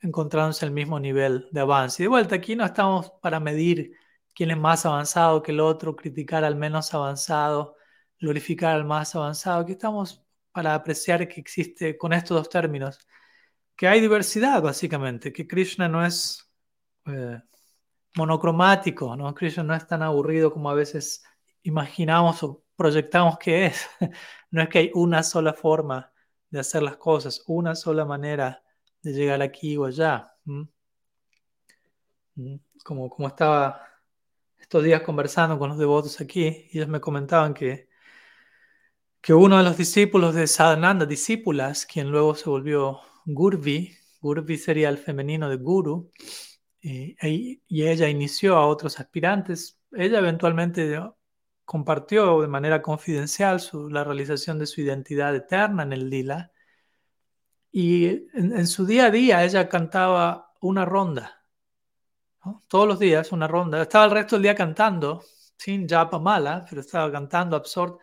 encontrándose el mismo nivel de avance. Y de vuelta, aquí no estamos para medir quién es más avanzado que el otro, criticar al menos avanzado, glorificar al más avanzado. Aquí estamos para apreciar que existe con estos dos términos, que hay diversidad básicamente, que Krishna no es eh, monocromático, ¿no? Krishna no es tan aburrido como a veces imaginamos o proyectamos que es. no es que hay una sola forma de hacer las cosas, una sola manera de llegar aquí o allá. Como, como estaba estos días conversando con los devotos aquí, ellos me comentaban que, que uno de los discípulos de Sadhananda, discípulas, quien luego se volvió Gurvi, Gurvi sería el femenino de Guru, y, y ella inició a otros aspirantes. Ella eventualmente compartió de manera confidencial su, la realización de su identidad eterna en el lila y en, su día a día ella cantaba una ronda, todos los días una ronda. Estaba el resto del día cantando, sin japa mala, pero estaba cantando absurd.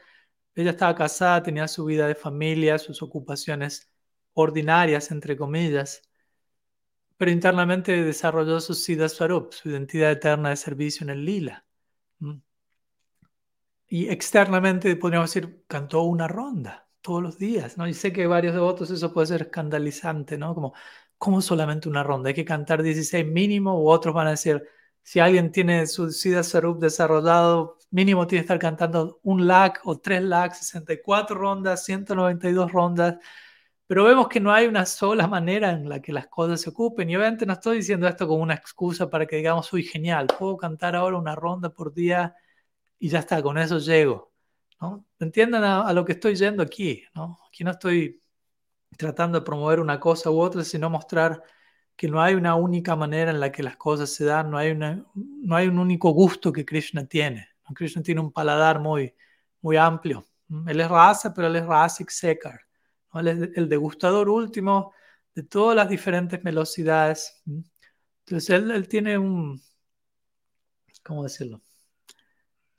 Ella estaba casada, tenía su vida de familia, sus ocupaciones ordinarias, entre comillas, pero internamente desarrolló su Siddha Swarup, su identidad eterna de servicio en el lila. Y externamente, podríamos decir, cantó una ronda todos los días, ¿no? Y sé que varios devotos eso puede ser escandalizante, ¿no? Como, ¿cómo solamente una ronda? Hay que cantar 16 mínimo, u otros van a decir, si alguien tiene su Siddha Sarup desarrollado, mínimo tiene que estar cantando un lakh o tres lakhs, 64 rondas, 192 rondas, pero vemos que no hay una sola manera en la que las cosas se ocupen. Y obviamente no estoy diciendo esto como una excusa para que digamos, uy, genial, puedo cantar ahora una ronda por día y ya está, con eso llego. Entiendan a, lo que estoy yendo aquí, ¿no? Aquí no estoy tratando de promover una cosa u otra, sino mostrar que no hay una única manera en la que las cosas se dan, no hay, una, no hay un único gusto que Krishna tiene. Krishna tiene un paladar muy, muy amplio. Él es raza, pero él es Rasik Sekar. Él es el degustador último de todas las diferentes velocidades. Entonces él tiene un, ¿cómo decirlo?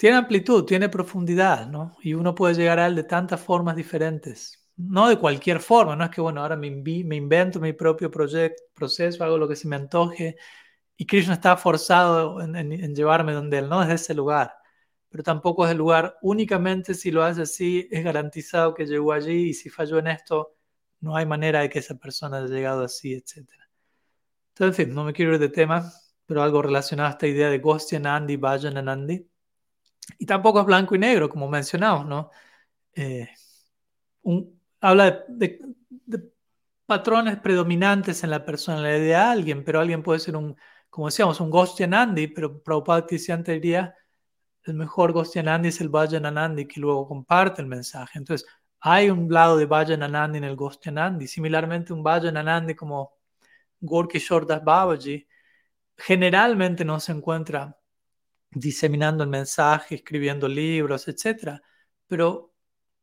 Tiene amplitud, tiene profundidad, ¿no? Y uno puede llegar a él de tantas formas diferentes. No de cualquier forma, no es que, bueno, ahora me, me invento mi propio proceso, hago lo que se me antoje y Krishna está forzado en, llevarme donde él, no desde ese lugar. pero tampoco es el lugar. Únicamente si lo hace así, es garantizado que llegó allí y si falló en esto, no hay manera de que esa persona haya llegado así, etc. Entonces, en fin, no me quiero ir de tema, pero algo relacionado a esta idea de Gostyanandi, Vajananandi. Y tampoco es blanco y negro, como mencionamos, ¿no? Eh, habla de, patrones predominantes en la personalidad de alguien, pero alguien puede ser un, como decíamos, un Gostyanandi, pero Prabhupada Tisyanta diría, el mejor Gostyanandi es el Vajananandi que luego comparte el mensaje. Entonces, hay un lado de Vajananandi en el Gostyanandi, similarmente un Vajananandi como Gorky Shordas Babaji, generalmente no se encuentra diseminando el mensaje, escribiendo libros, etc. Pero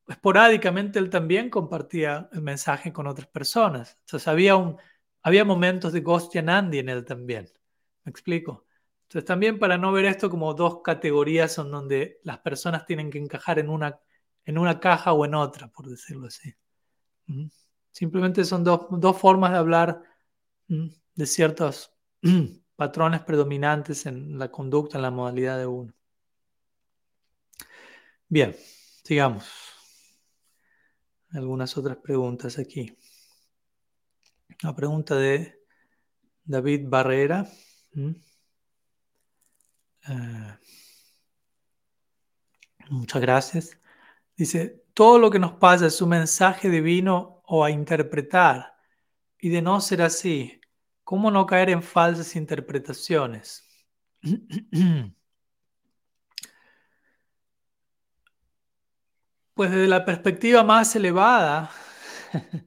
esporádicamente él también compartía el mensaje con otras personas. Entonces había, un, había momentos de Gostyanandi en él también. ¿Me explico? Entonces también para no ver esto como dos categorías en donde las personas tienen que encajar en una, en una caja o en otra, por decirlo así. Simplemente son dos, dos formas de hablar de ciertos patrones predominantes en la conducta, en la modalidad de uno. Bien, sigamos. Algunas otras preguntas aquí. Una pregunta de David Barrera. Eh, muchas gracias. Dice, todo lo que nos pasa es un mensaje divino o a interpretar. Y de no ser así, ¿Cómo no caer en falsas interpretaciones? Pues desde la perspectiva más elevada,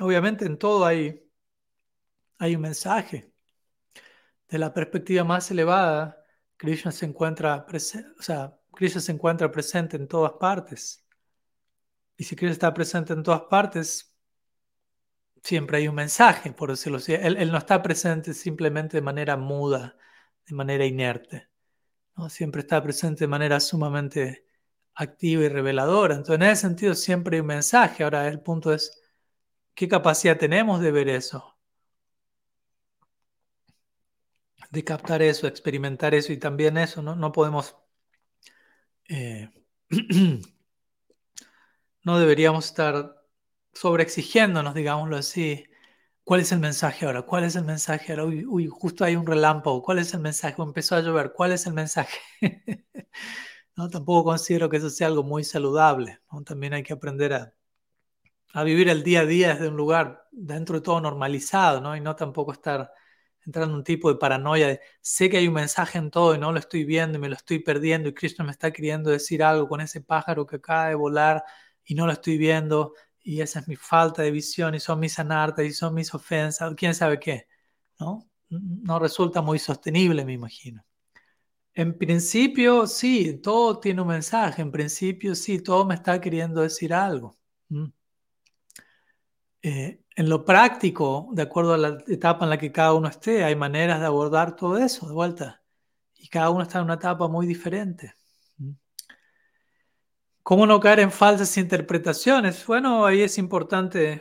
obviamente en todo hay, hay un mensaje. De la perspectiva más elevada, Krishna se encuentra presente, o sea, Krishna se encuentra presente en todas partes. Y si Krishna está presente en todas partes, siempre hay un mensaje, por decirlo así. Él, no está presente simplemente de manera muda, de manera inerte. ¿no? Siempre está presente de manera sumamente activa y reveladora. Entonces, en ese sentido, siempre hay un mensaje. Ahora, el punto es, ¿qué capacidad tenemos de ver eso? De captar eso, experimentar eso y también eso, ¿no? No podemos... Eh, no deberíamos estar sobreexigiéndonos, digámoslo así. ¿Cuál es el mensaje ahora? ¿Cuál es el mensaje ahora? Uy, justo hay un relámpago. ¿Cuál es el mensaje? empezó a llover. ¿Cuál es el mensaje? no, tampoco considero que eso sea algo muy saludable. También hay que aprender a, a, vivir el día a día desde un lugar dentro de todo normalizado, ¿no? Y no tampoco estar entrando en un tipo de paranoia de sé que hay un mensaje en todo y no lo estoy viendo y me lo estoy perdiendo y Krishna me está queriendo decir algo con ese pájaro que acaba de volar y no lo estoy viendo y esa es mi falta de visión y son mis anartas y son mis ofensas, quién sabe qué, ¿no? No resulta muy sostenible, me imagino. En principio, sí, todo tiene un mensaje, en principio, sí, todo me está queriendo decir algo. Eh, en lo práctico, de acuerdo a la etapa en la que cada uno esté, hay maneras de abordar todo eso de vuelta. Y cada uno está en una etapa muy diferente. ¿Cómo no caer en falsas interpretaciones? Bueno, ahí es importante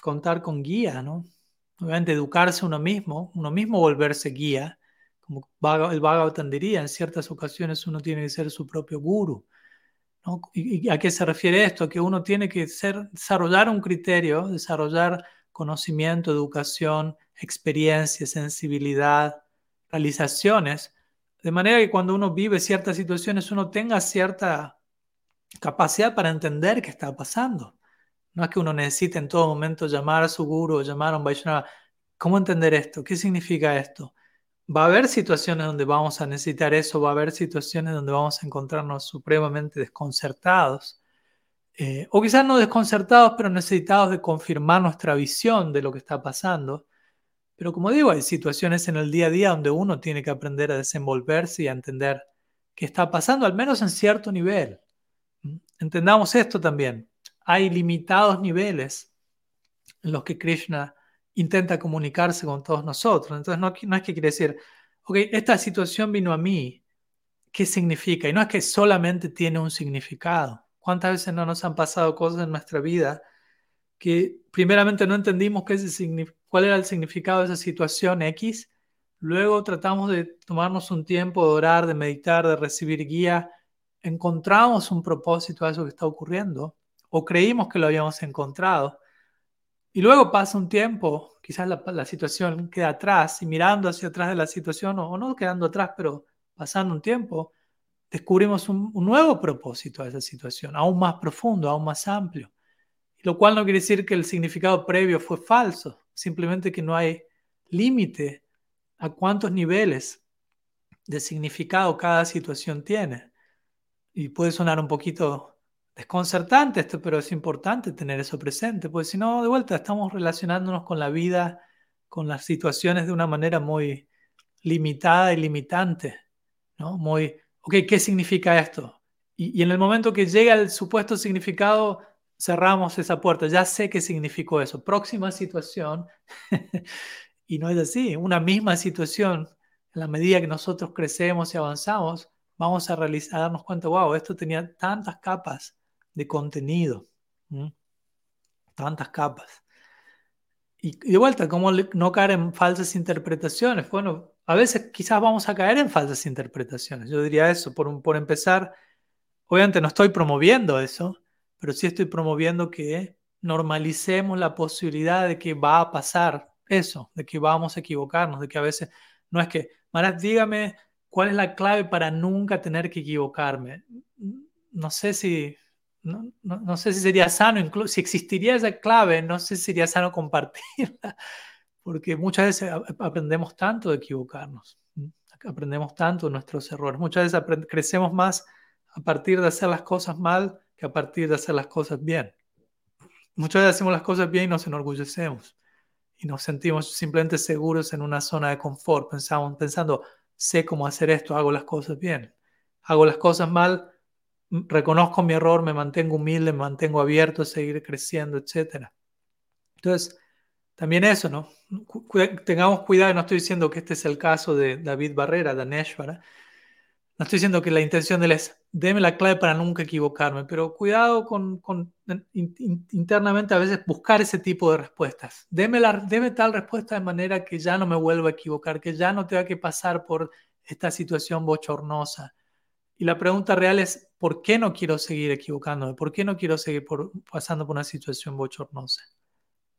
contar con guía, ¿no? Obviamente educarse uno mismo, uno mismo volverse guía, como el Bhagavatam diría, en ciertas ocasiones uno tiene que ser su propio guru. ¿no? ¿Y, a qué se refiere esto? Que uno tiene que desarrollar un criterio, desarrollar conocimiento, educación, experiencia, sensibilidad, realizaciones, de manera que cuando uno vive ciertas situaciones uno tenga cierta capacidad para entender qué está pasando. No es que uno necesite en todo momento llamar a su guru llamar a un Vaishnava. ¿Cómo entender esto? ¿Qué significa esto? Va a haber situaciones donde vamos a necesitar eso, va a haber situaciones donde vamos a encontrarnos supremamente desconcertados. Eh, o quizás no desconcertados, pero necesitados de confirmar nuestra visión de lo que está pasando. Pero como digo, hay situaciones en el día a día donde uno tiene que aprender a desenvolverse y a entender qué está pasando, al menos en cierto nivel. Entendamos esto también. Hay limitados niveles en los que Krishna intenta comunicarse con todos nosotros. Entonces no, no es que quiere decir, ok, esta situación vino a mí, ¿qué significa? Y no es que solamente tiene un significado. ¿Cuántas veces no nos han pasado cosas en nuestra vida que primeramente no entendimos qué cuál era el significado de esa situación X luego tratamos de tomarnos un tiempo de orar, de meditar, de recibir guía, encontramos un propósito a eso que está ocurriendo, o creímos que lo habíamos encontrado, y luego pasa un tiempo, quizás la, situación queda atrás, y mirando hacia atrás de la situación, o, no quedando atrás, pero pasando un tiempo, descubrimos un, nuevo propósito a esa situación, aún más profundo, aún más amplio. Lo cual no quiere decir que el significado previo fue falso, simplemente que no hay límite a cuántos niveles de significado cada situación tiene. Y puede sonar un poquito desconcertante esto, pero es importante tener eso presente, porque si no, de vuelta, estamos relacionándonos con la vida, con las situaciones de una manera muy limitada y limitante, ¿no? Muy, ok, ¿qué significa esto? Y, en el momento que llega el supuesto significado, cerramos esa puerta, ya sé qué significó eso. Próxima situación, y no es así, una misma situación, en la medida que nosotros crecemos y avanzamos, vamos a, realizar, a darnos cuenta, wow, esto tenía tantas capas de contenido. Tantas capas. Y, de vuelta, ¿cómo no caer en falsas interpretaciones? Bueno, a veces quizás vamos a caer en falsas interpretaciones. Yo diría eso, por, por empezar, obviamente no estoy promoviendo eso, pero sí estoy promoviendo que normalicemos la posibilidad de que va a pasar eso, de que vamos a equivocarnos, de que a veces no es que, Maras, dígame cuál es la clave para nunca tener que equivocarme. No sé si no, no, sé si sería sano, incluso si existiría esa clave, no sé si sería sano compartirla, porque muchas veces aprendemos tanto de equivocarnos, aprendemos tanto de nuestros errores, muchas veces crecemos más a partir de hacer las cosas mal que a partir de hacer las cosas bien. Muchas veces hacemos las cosas bien y nos enorgullecemos y nos sentimos simplemente seguros en una zona de confort, pensamos, pensando, sé cómo hacer esto, hago las cosas bien. Hago las cosas mal, reconozco mi error, me mantengo humilde, me mantengo abierto a seguir creciendo, etc. Entonces, también eso, ¿no? tengamos cuidado, no estoy diciendo que este es el caso de David Barrera, Daneshvara. No estoy diciendo que la intención de él es, déme la clave para nunca equivocarme, pero cuidado con, internamente a veces buscar ese tipo de respuestas. Deme, la, deme tal respuesta de manera que ya no me vuelva a equivocar, que ya no tenga que pasar por esta situación bochornosa. Y la pregunta real es, ¿por qué no quiero seguir equivocándome? ¿Por qué no quiero seguir pasando por una situación bochornosa?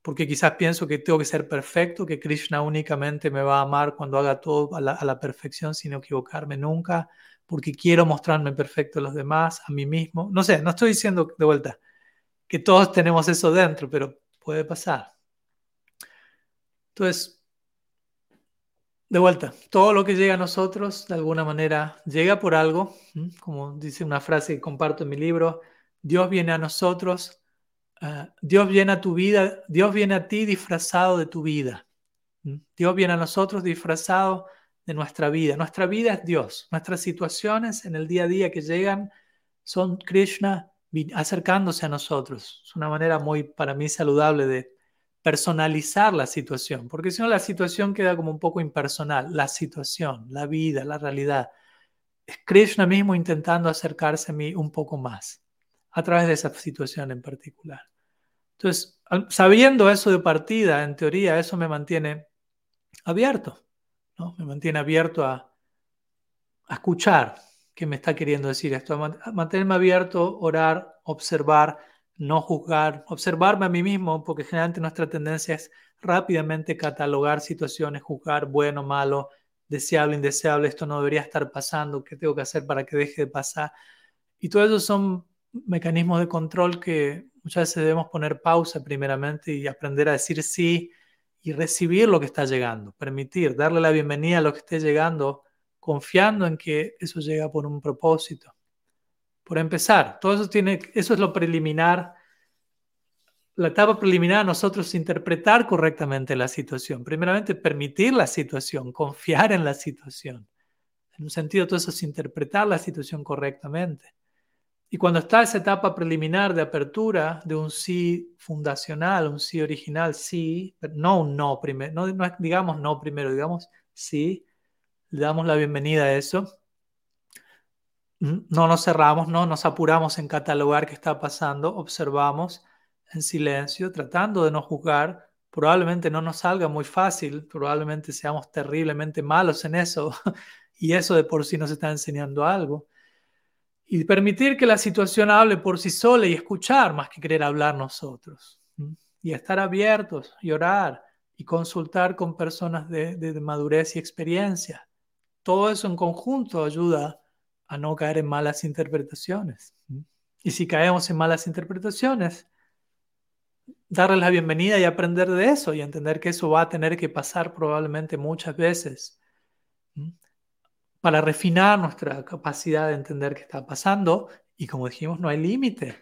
Porque quizás pienso que tengo que ser perfecto, que Krishna únicamente me va a amar cuando haga todo a la, perfección sin equivocarme nunca, porque quiero mostrarme perfecto a los demás, a mí mismo. No sé, no estoy diciendo de vuelta que todos tenemos eso dentro, pero puede pasar. Entonces, de vuelta, todo lo que llega a nosotros de alguna manera llega por algo, como dice una frase que comparto en mi libro, Dios viene a nosotros, ah, Dios viene a tu vida, Dios viene a ti disfrazado de tu vida. Dios viene a nosotros disfrazado de nuestra vida. Nuestra vida es Dios. Nuestras situaciones en el día a día que llegan son Krishna acercándose a nosotros. Es una manera muy para mí saludable de personalizar la situación, porque si no la situación queda como un poco impersonal, la situación, la vida, la realidad. Es Krishna mismo intentando acercarse a mí un poco más a través de esa situación en particular. Entonces, sabiendo eso de partida, en teoría, eso me mantiene abierto, ¿no? Me mantiene abierto a, escuchar qué me está queriendo decir esto, mantenerme abierto, orar, observar, no juzgar, observarme a mí mismo, porque generalmente nuestra tendencia es rápidamente catalogar situaciones, juzgar bueno, malo, deseable, indeseable, esto no debería estar pasando, qué tengo que hacer para que deje de pasar. Y todo eso son mecanismos de control que muchas veces debemos poner pausa primeramente y aprender a decir sí y recibir lo que está llegando, permitir, darle la bienvenida a lo que esté llegando, confiando en que eso llega por un propósito por empezar. Todo eso tiene, eso es lo preliminar. La etapa preliminar, nosotros interpretar correctamente la situación. Primeramente, permitir la situación, confiar en la situación. En un sentido, todo eso es interpretar la situación correctamente. Y cuando está esa etapa preliminar de apertura de un sí fundacional, un sí original, sí, no un no primero, no, no digamos no primero, digamos sí, le damos la bienvenida a eso no nos cerramos, no nos apuramos en catalogar qué está pasando, observamos en silencio, tratando de no juzgar, probablemente no nos salga muy fácil, probablemente seamos terriblemente malos en eso y eso de por sí nos está enseñando algo. Y permitir que la situación hable por sí sola y escuchar más que querer hablar nosotros. Y estar abiertos y orar y consultar con personas de, madurez y experiencia. Todo eso en conjunto ayuda a no caer en malas interpretaciones. Y si caemos en malas interpretaciones, darles la bienvenida y aprender de eso y entender que eso va a tener que pasar probablemente muchas veces para refinar nuestra capacidad de entender qué está pasando y como dijimos, no hay límite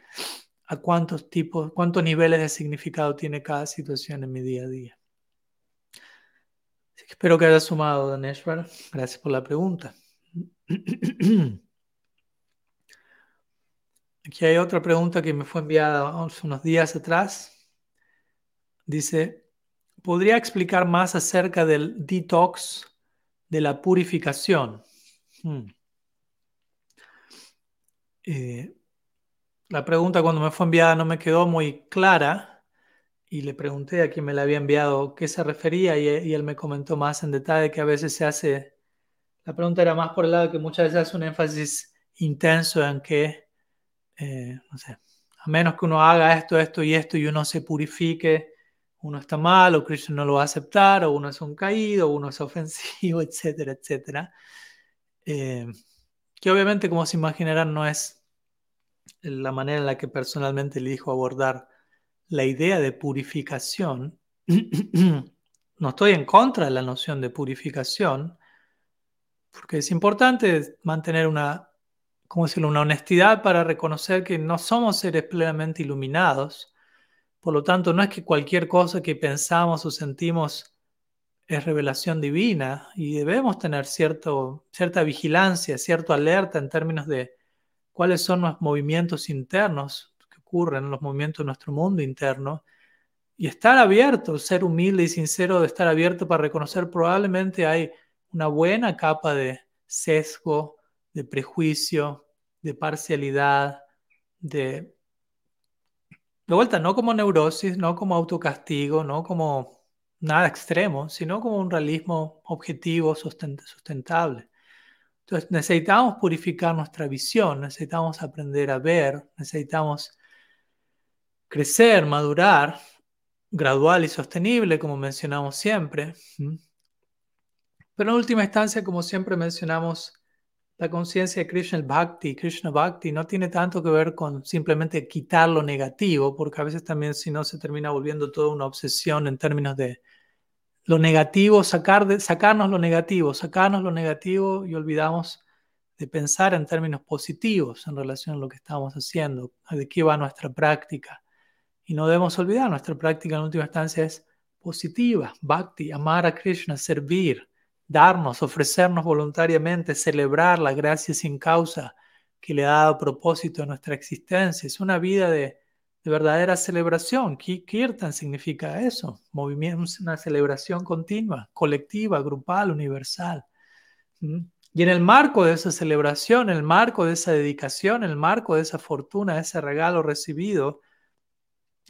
a cuántos tipos, cuántos niveles de significado tiene cada situación en mi día a día. espero que haya sumado, Daneshwar. Gracias por la pregunta. Aquí hay otra pregunta que me fue enviada unos días atrás. Dice, ¿podría explicar más acerca del detox de la purificación? Hmm. Eh, la pregunta cuando me fue enviada no me quedó muy clara y le pregunté a quien me la había enviado qué se refería y, él me comentó más en detalle que a veces se hace, la pregunta era más por el lado que muchas veces hace un énfasis intenso en que, eh, a menos que uno haga esto, esto y esto y uno se purifique, uno está mal o Krishna no lo va a aceptar, o uno es un caído, o uno es ofensivo, etcétera, etcétera. Eh, que obviamente, como se imaginarán, no es la manera en la que personalmente elijo abordar la idea de purificación. no estoy en contra de la noción de purificación, porque es importante mantener una, ¿cómo decirlo? una honestidad para reconocer que no somos seres plenamente iluminados por lo tanto, no es que cualquier cosa que pensamos o sentimos es revelación divina y debemos tener cierto, cierta vigilancia, cierta alerta en términos de cuáles son los movimientos internos que ocurren, los movimientos de nuestro mundo interno, y estar abierto, ser humilde y sincero de estar abierto para reconocer probablemente hay una buena capa de sesgo, de prejuicio, de parcialidad, de de vuelta, no como neurosis, no como autocastigo, no como nada extremo, sino como un realismo objetivo, sustentable. Entonces necesitamos purificar nuestra visión, necesitamos aprender a ver, necesitamos crecer, madurar, gradual y sostenible, como mencionamos siempre. Pero en última instancia, como siempre mencionamos, la conciencia de Krishna, Bhakti, Krishna Bhakti, no tiene tanto que ver con simplemente quitar lo negativo, porque a veces también si no se termina volviendo toda una obsesión en términos de lo negativo, sacarnos lo negativo, sacarnos lo negativo y olvidamos de pensar en términos positivos en relación a lo que estamos haciendo, de qué va nuestra práctica. Y no debemos olvidar, nuestra práctica en última instancia es positiva, bhakti, amar a Krishna, servir, darnos, ofrecernos voluntariamente, celebrar la gracia sin causa que le ha dado propósito a nuestra existencia. Es una vida de, verdadera celebración. Kirtan significa eso, movimiento, una celebración continua, colectiva, grupal, universal. ¿Mm? Y en el marco de esa celebración, en el marco de esa dedicación, en el marco de esa fortuna, ese regalo recibido,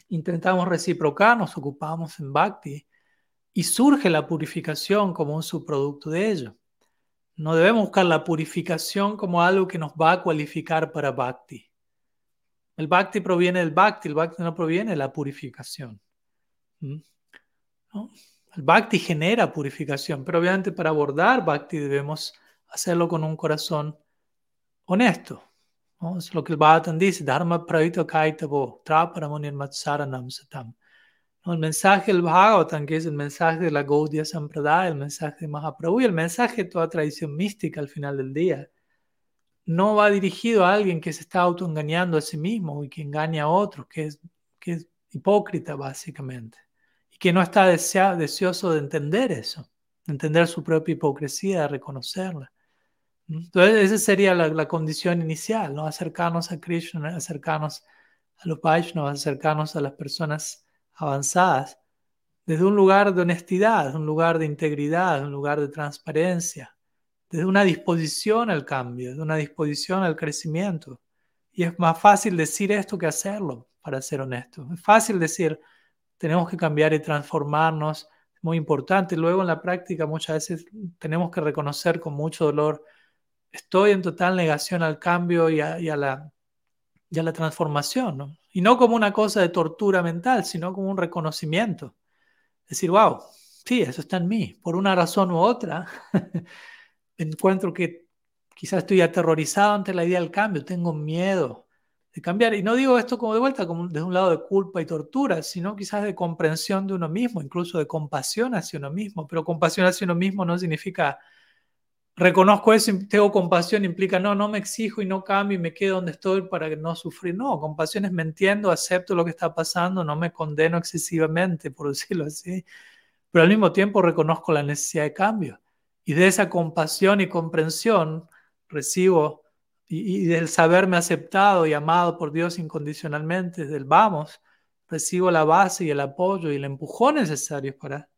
intentamos reciprocar, nos ocupamos en bhakti y surge la purificación como un subproducto de ello. No debemos buscar la purificación como algo que nos va a cualificar para bhakti. El bhakti proviene del bhakti, el bhakti no proviene de la purificación. El bhakti genera purificación, pero obviamente para abordar bhakti debemos hacerlo con un corazón honesto. Es lo que el Bhagavatam dice, Dharma pravito kaitavo, traparamuni satam. El mensaje del Bhagavatam, que es el mensaje de la Gaudiya Sampradaya, el mensaje de Mahaprabhu y el mensaje de toda tradición mística al final del día, no va dirigido a alguien que se está autoengañando a sí mismo y que engaña a otros, que es, que es hipócrita básicamente, y que no está deseoso de entender eso, de entender su propia hipocresía, reconocerla. Entonces, esa sería la, la, condición inicial, ¿no? Acercarnos a Krishna, acercarnos a los Vaishnavas, acercarnos a las personas avanzadas, desde un lugar de honestidad, un lugar de integridad, un lugar de transparencia, desde una disposición al cambio, de una disposición al crecimiento. Y es más fácil decir esto que hacerlo, para ser honesto. Es fácil decir, tenemos que cambiar y transformarnos, es muy importante. Luego en la práctica muchas veces tenemos que reconocer con mucho dolor, estoy en total negación al cambio y a, la, y la transformación, ¿no? Y no como una cosa de tortura mental, sino como un reconocimiento. Decir, wow, sí, eso está en mí, por una razón u otra. encuentro que quizás estoy aterrorizado ante la idea del cambio, tengo miedo de cambiar. Y no digo esto como de vuelta, como desde un lado de culpa y tortura, sino quizás de comprensión de uno mismo, incluso de compasión hacia uno mismo. Pero compasión hacia uno mismo no significa reconozco eso y tengo compasión, implica no, no me exijo y no cambio y me quedo donde estoy para no sufrir. No, compasión es me entiendo, acepto lo que está pasando, no me condeno excesivamente, por decirlo así, pero al mismo tiempo reconozco la necesidad de cambio. Y de esa compasión y comprensión recibo, y, del saberme aceptado y amado por Dios incondicionalmente, del vamos, recibo la base y el apoyo y el empujón necesarios para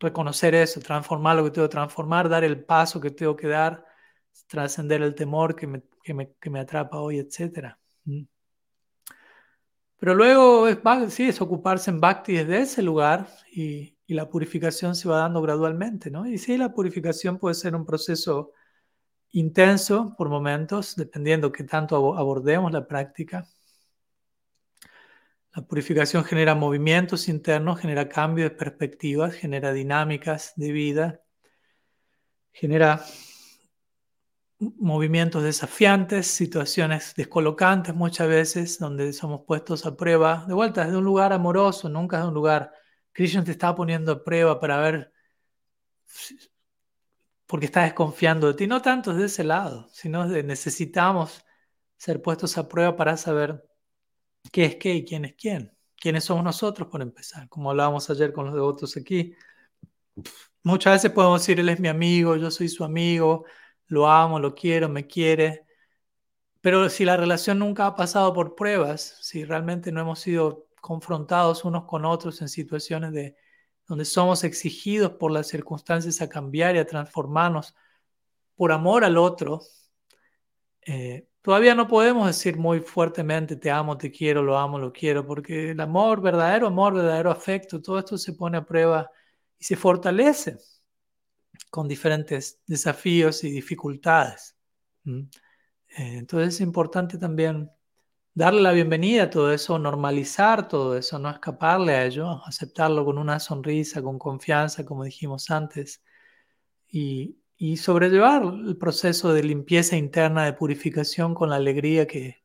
reconocer eso, transformar lo que tengo que transformar, dar el paso que tengo que dar, trascender el temor que me, que me, atrapa hoy, etc. Mm. Pero luego es, sí, es ocuparse en Bhakti desde ese lugar y, y la purificación se va dando gradualmente, ¿no? Y sí, la purificación puede ser un proceso intenso por momentos, dependiendo qué tanto abordemos la práctica. La purificación genera movimientos internos, genera cambios de perspectivas, genera dinámicas de vida, genera movimientos desafiantes, situaciones descolocantes muchas veces, donde somos puestos a prueba, de vuelta desde un lugar amoroso, nunca desde un lugar Krishna te está poniendo a prueba para ver porque está desconfiando de ti, no tanto de ese lado, sino de necesitamos ser puestos a prueba para saber qué es qué y quién es quién. ¿Quiénes somos nosotros, por empezar? Como hablábamos ayer con los devotos aquí. Muchas veces podemos decir, él es mi amigo, yo soy su amigo, lo amo, lo quiero, me quiere. Pero si la relación nunca ha pasado por pruebas, si realmente no hemos sido confrontados unos con otros en situaciones de, donde somos exigidos por las circunstancias a cambiar y a transformarnos por amor al otro, eh, todavía no podemos decir muy fuertemente te amo, te quiero, lo amo, lo quiero, porque el amor, verdadero amor, verdadero afecto, todo esto se pone a prueba y se fortalece con diferentes desafíos y dificultades. Eh, entonces es importante también darle la bienvenida a todo eso, normalizar todo eso, no escaparle a ello, aceptarlo con una sonrisa, con confianza, como dijimos antes, y, y sobrellevar el proceso de limpieza interna, de purificación con la alegría que,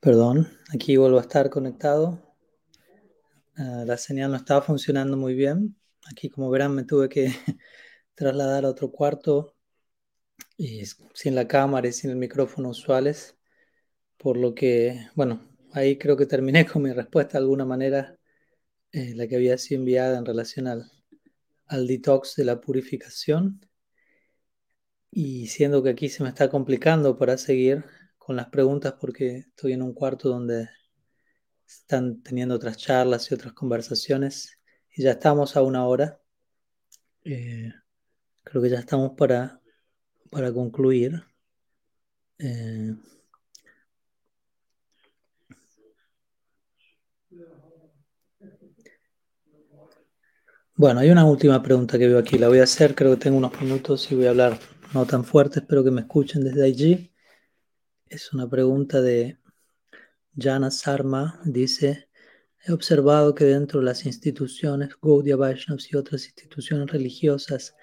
Perdón, aquí vuelvo a estar conectado. Uh, la señal no estaba funcionando muy bien. Aquí, como verán, me tuve que trasladar a otro cuarto y sin la cámara y sin el micrófono usuales. Por lo que, bueno, ahí creo que terminé con mi respuesta de alguna manera, eh, la que había sido enviada en relación al, al detox de la purificación. Y siendo que aquí se me está complicando para seguir con las preguntas porque estoy en un cuarto donde están teniendo otras charlas y otras conversaciones y ya estamos a una hora. Eh, creo que ya estamos para, para concluir. Eh, bueno, hay una última pregunta que veo aquí, la voy a hacer, creo que tengo unos minutos y voy a hablar no tan fuerte, espero que me escuchen desde allí. Es una pregunta de Jana Sarma, dice, he observado que dentro de las instituciones, Gaudiya Vaishnavas y otras instituciones religiosas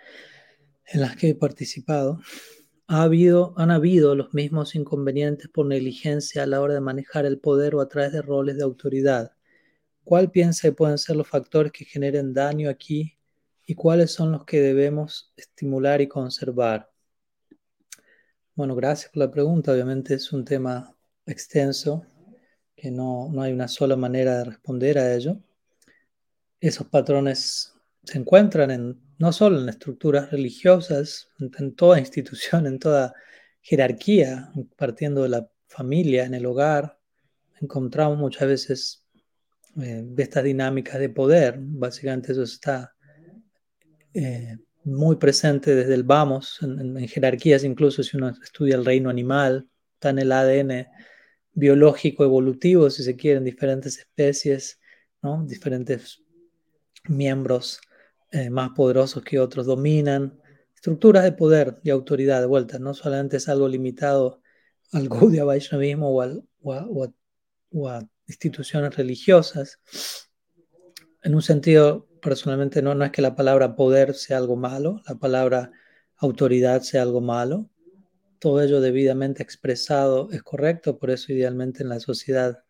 en las que he participado, ha habido, han habido los mismos inconvenientes por negligencia a la hora de manejar el poder o a través de roles de autoridad. ¿Cuál piensa que pueden ser los factores que generen daño aquí y cuáles son los que debemos estimular y conservar? Bueno, gracias por la pregunta. Obviamente es un tema extenso que no, no hay una sola manera de responder a ello. Esos patrones se encuentran en, no solo en estructuras religiosas, en, toda institución, en toda jerarquía, partiendo de la familia, en el hogar. Encontramos muchas veces eh, estas dinámicas de poder. Básicamente eso está eh, muy presente desde el vamos, en, jerarquías, incluso si uno estudia el reino animal, está en el ADN biológico evolutivo, si se quieren, diferentes especies, ¿no? diferentes miembros eh, más poderosos que otros dominan, estructuras de poder y autoridad de vuelta, no solamente es algo limitado al Gaudiya Vaishnavismo o, o, o, a, instituciones religiosas. En un sentido, personalmente, no, no es que la palabra poder sea algo malo, la palabra autoridad sea algo malo, todo ello debidamente expresado es correcto, por eso idealmente en la sociedad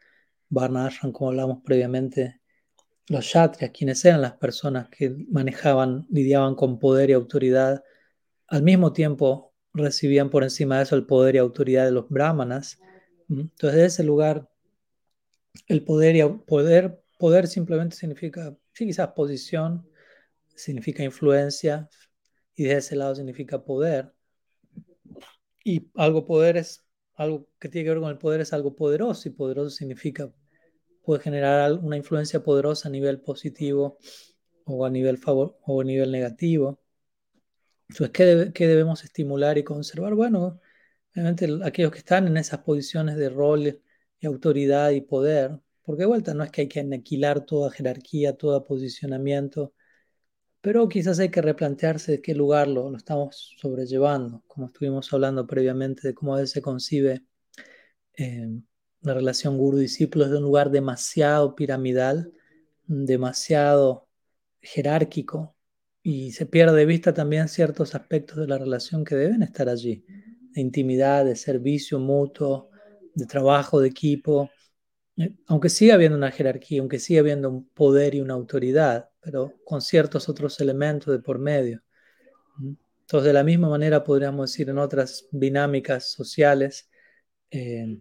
Varna como hablamos previamente, los kshatriyas, quienes eran las personas que manejaban, lidiaban con poder y autoridad, al mismo tiempo recibían por encima de eso el poder y autoridad de los brahmanas. Entonces, de ese lugar, el poder y poder, poder simplemente significa, sí, quizás posición, significa influencia, y de ese lado significa poder. Y algo poder es algo que tiene que ver con el poder, es algo poderoso, y poderoso significa, puede generar una influencia poderosa a nivel positivo o a nivel, favor, o a nivel negativo. Entonces, ¿qué, ¿qué, debemos estimular y conservar? Bueno, obviamente aquellos que están en esas posiciones de rol y autoridad y poder, porque de vuelta no es que hay que aniquilar toda jerarquía, todo posicionamiento, pero quizás hay que replantearse de qué lugar lo, estamos sobrellevando, como estuvimos hablando previamente de cómo a veces se concibe eh, la relación guru-discípulo desde un lugar demasiado piramidal, demasiado jerárquico, y se pierde de vista también ciertos aspectos de la relación que deben estar allí, de intimidad, de servicio mutuo, de trabajo de equipo, aunque siga habiendo una jerarquía, aunque siga habiendo un poder y una autoridad, pero con ciertos otros elementos de por medio. Entonces, de la misma manera podríamos decir en otras dinámicas sociales, eh,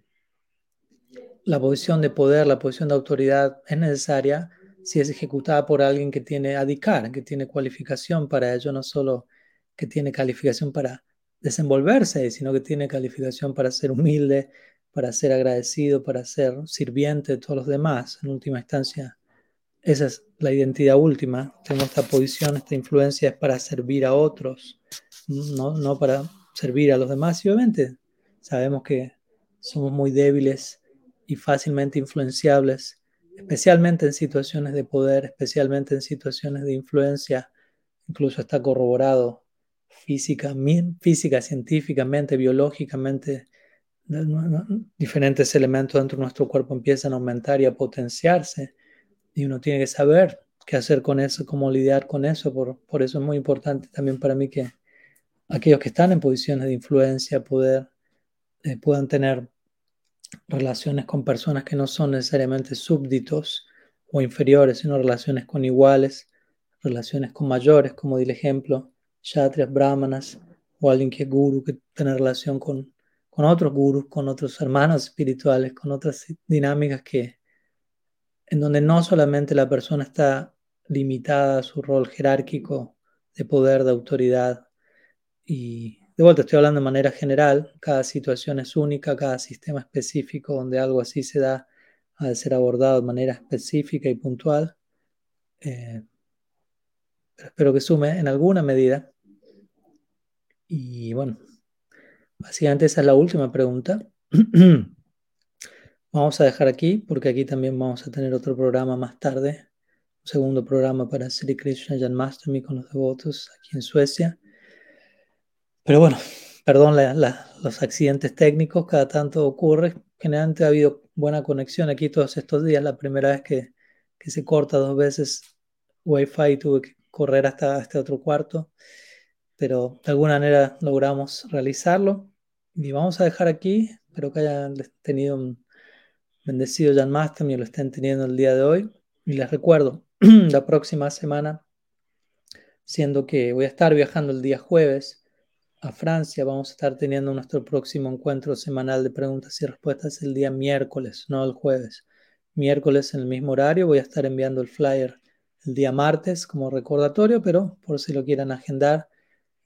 la posición de poder, la posición de autoridad es necesaria si es ejecutada por alguien que tiene adicar, que tiene cualificación para ello, no solo que tiene calificación para desenvolverse, sino que tiene calificación para ser humilde, para ser agradecido, para ser sirviente de todos los demás. En última instancia, esa es la identidad última. Tengo esta posición, esta influencia es para servir a otros, no, no para servir a los demás. Y obviamente sabemos que somos muy débiles y fácilmente influenciables, especialmente en situaciones de poder, especialmente en situaciones de influencia. Incluso está corroborado física, física científicamente, biológicamente. Diferentes elementos dentro de nuestro cuerpo empiezan a aumentar y a potenciarse y uno tiene que saber qué hacer con eso, cómo lidiar con eso. Por, por eso es muy importante también para mí que aquellos que están en posiciones de influencia, poder, eh, puedan tener relaciones con personas que no son necesariamente súbditos o inferiores, sino relaciones con iguales, relaciones con mayores, como di el ejemplo, kshatriyas, brahmanas, o alguien que es guru, que tiene relación con, con otros gurus, con otros hermanos espirituales, con otras dinámicas que, en donde no solamente la persona está limitada a su rol jerárquico de poder, de autoridad, y de vuelta estoy hablando de manera general, cada situación es única, cada sistema específico donde algo así se da ha de ser abordado de manera específica y puntual. Eh, pero espero que sume en alguna medida. Y bueno, básicamente esa es la última pregunta. Vamos a dejar aquí porque aquí también vamos a tener otro programa más tarde, un segundo programa para Sri Krishna Janmastami con los devotos aquí en Suecia. Pero bueno, perdón los accidentes técnicos, cada tanto ocurre. Generalmente ha habido buena conexión aquí todos estos días. La primera vez que, que se corta dos veces Wi-Fi tuve que correr hasta este otro cuarto, pero de alguna manera logramos realizarlo. Y vamos a dejar aquí, espero que hayan tenido un bendecido Jan Master y lo estén teniendo el día de hoy. Y les recuerdo, la próxima semana, siendo que voy a estar viajando el día jueves, a Francia. Vamos a estar teniendo nuestro próximo encuentro semanal de preguntas y respuestas el día miércoles, no el jueves. Miércoles en el mismo horario. Voy a estar enviando el flyer el día martes como recordatorio, pero por si lo quieran agendar.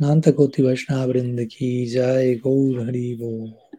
अनंत कोटि वैष्णव वृंद की जय गौर हरि बोल।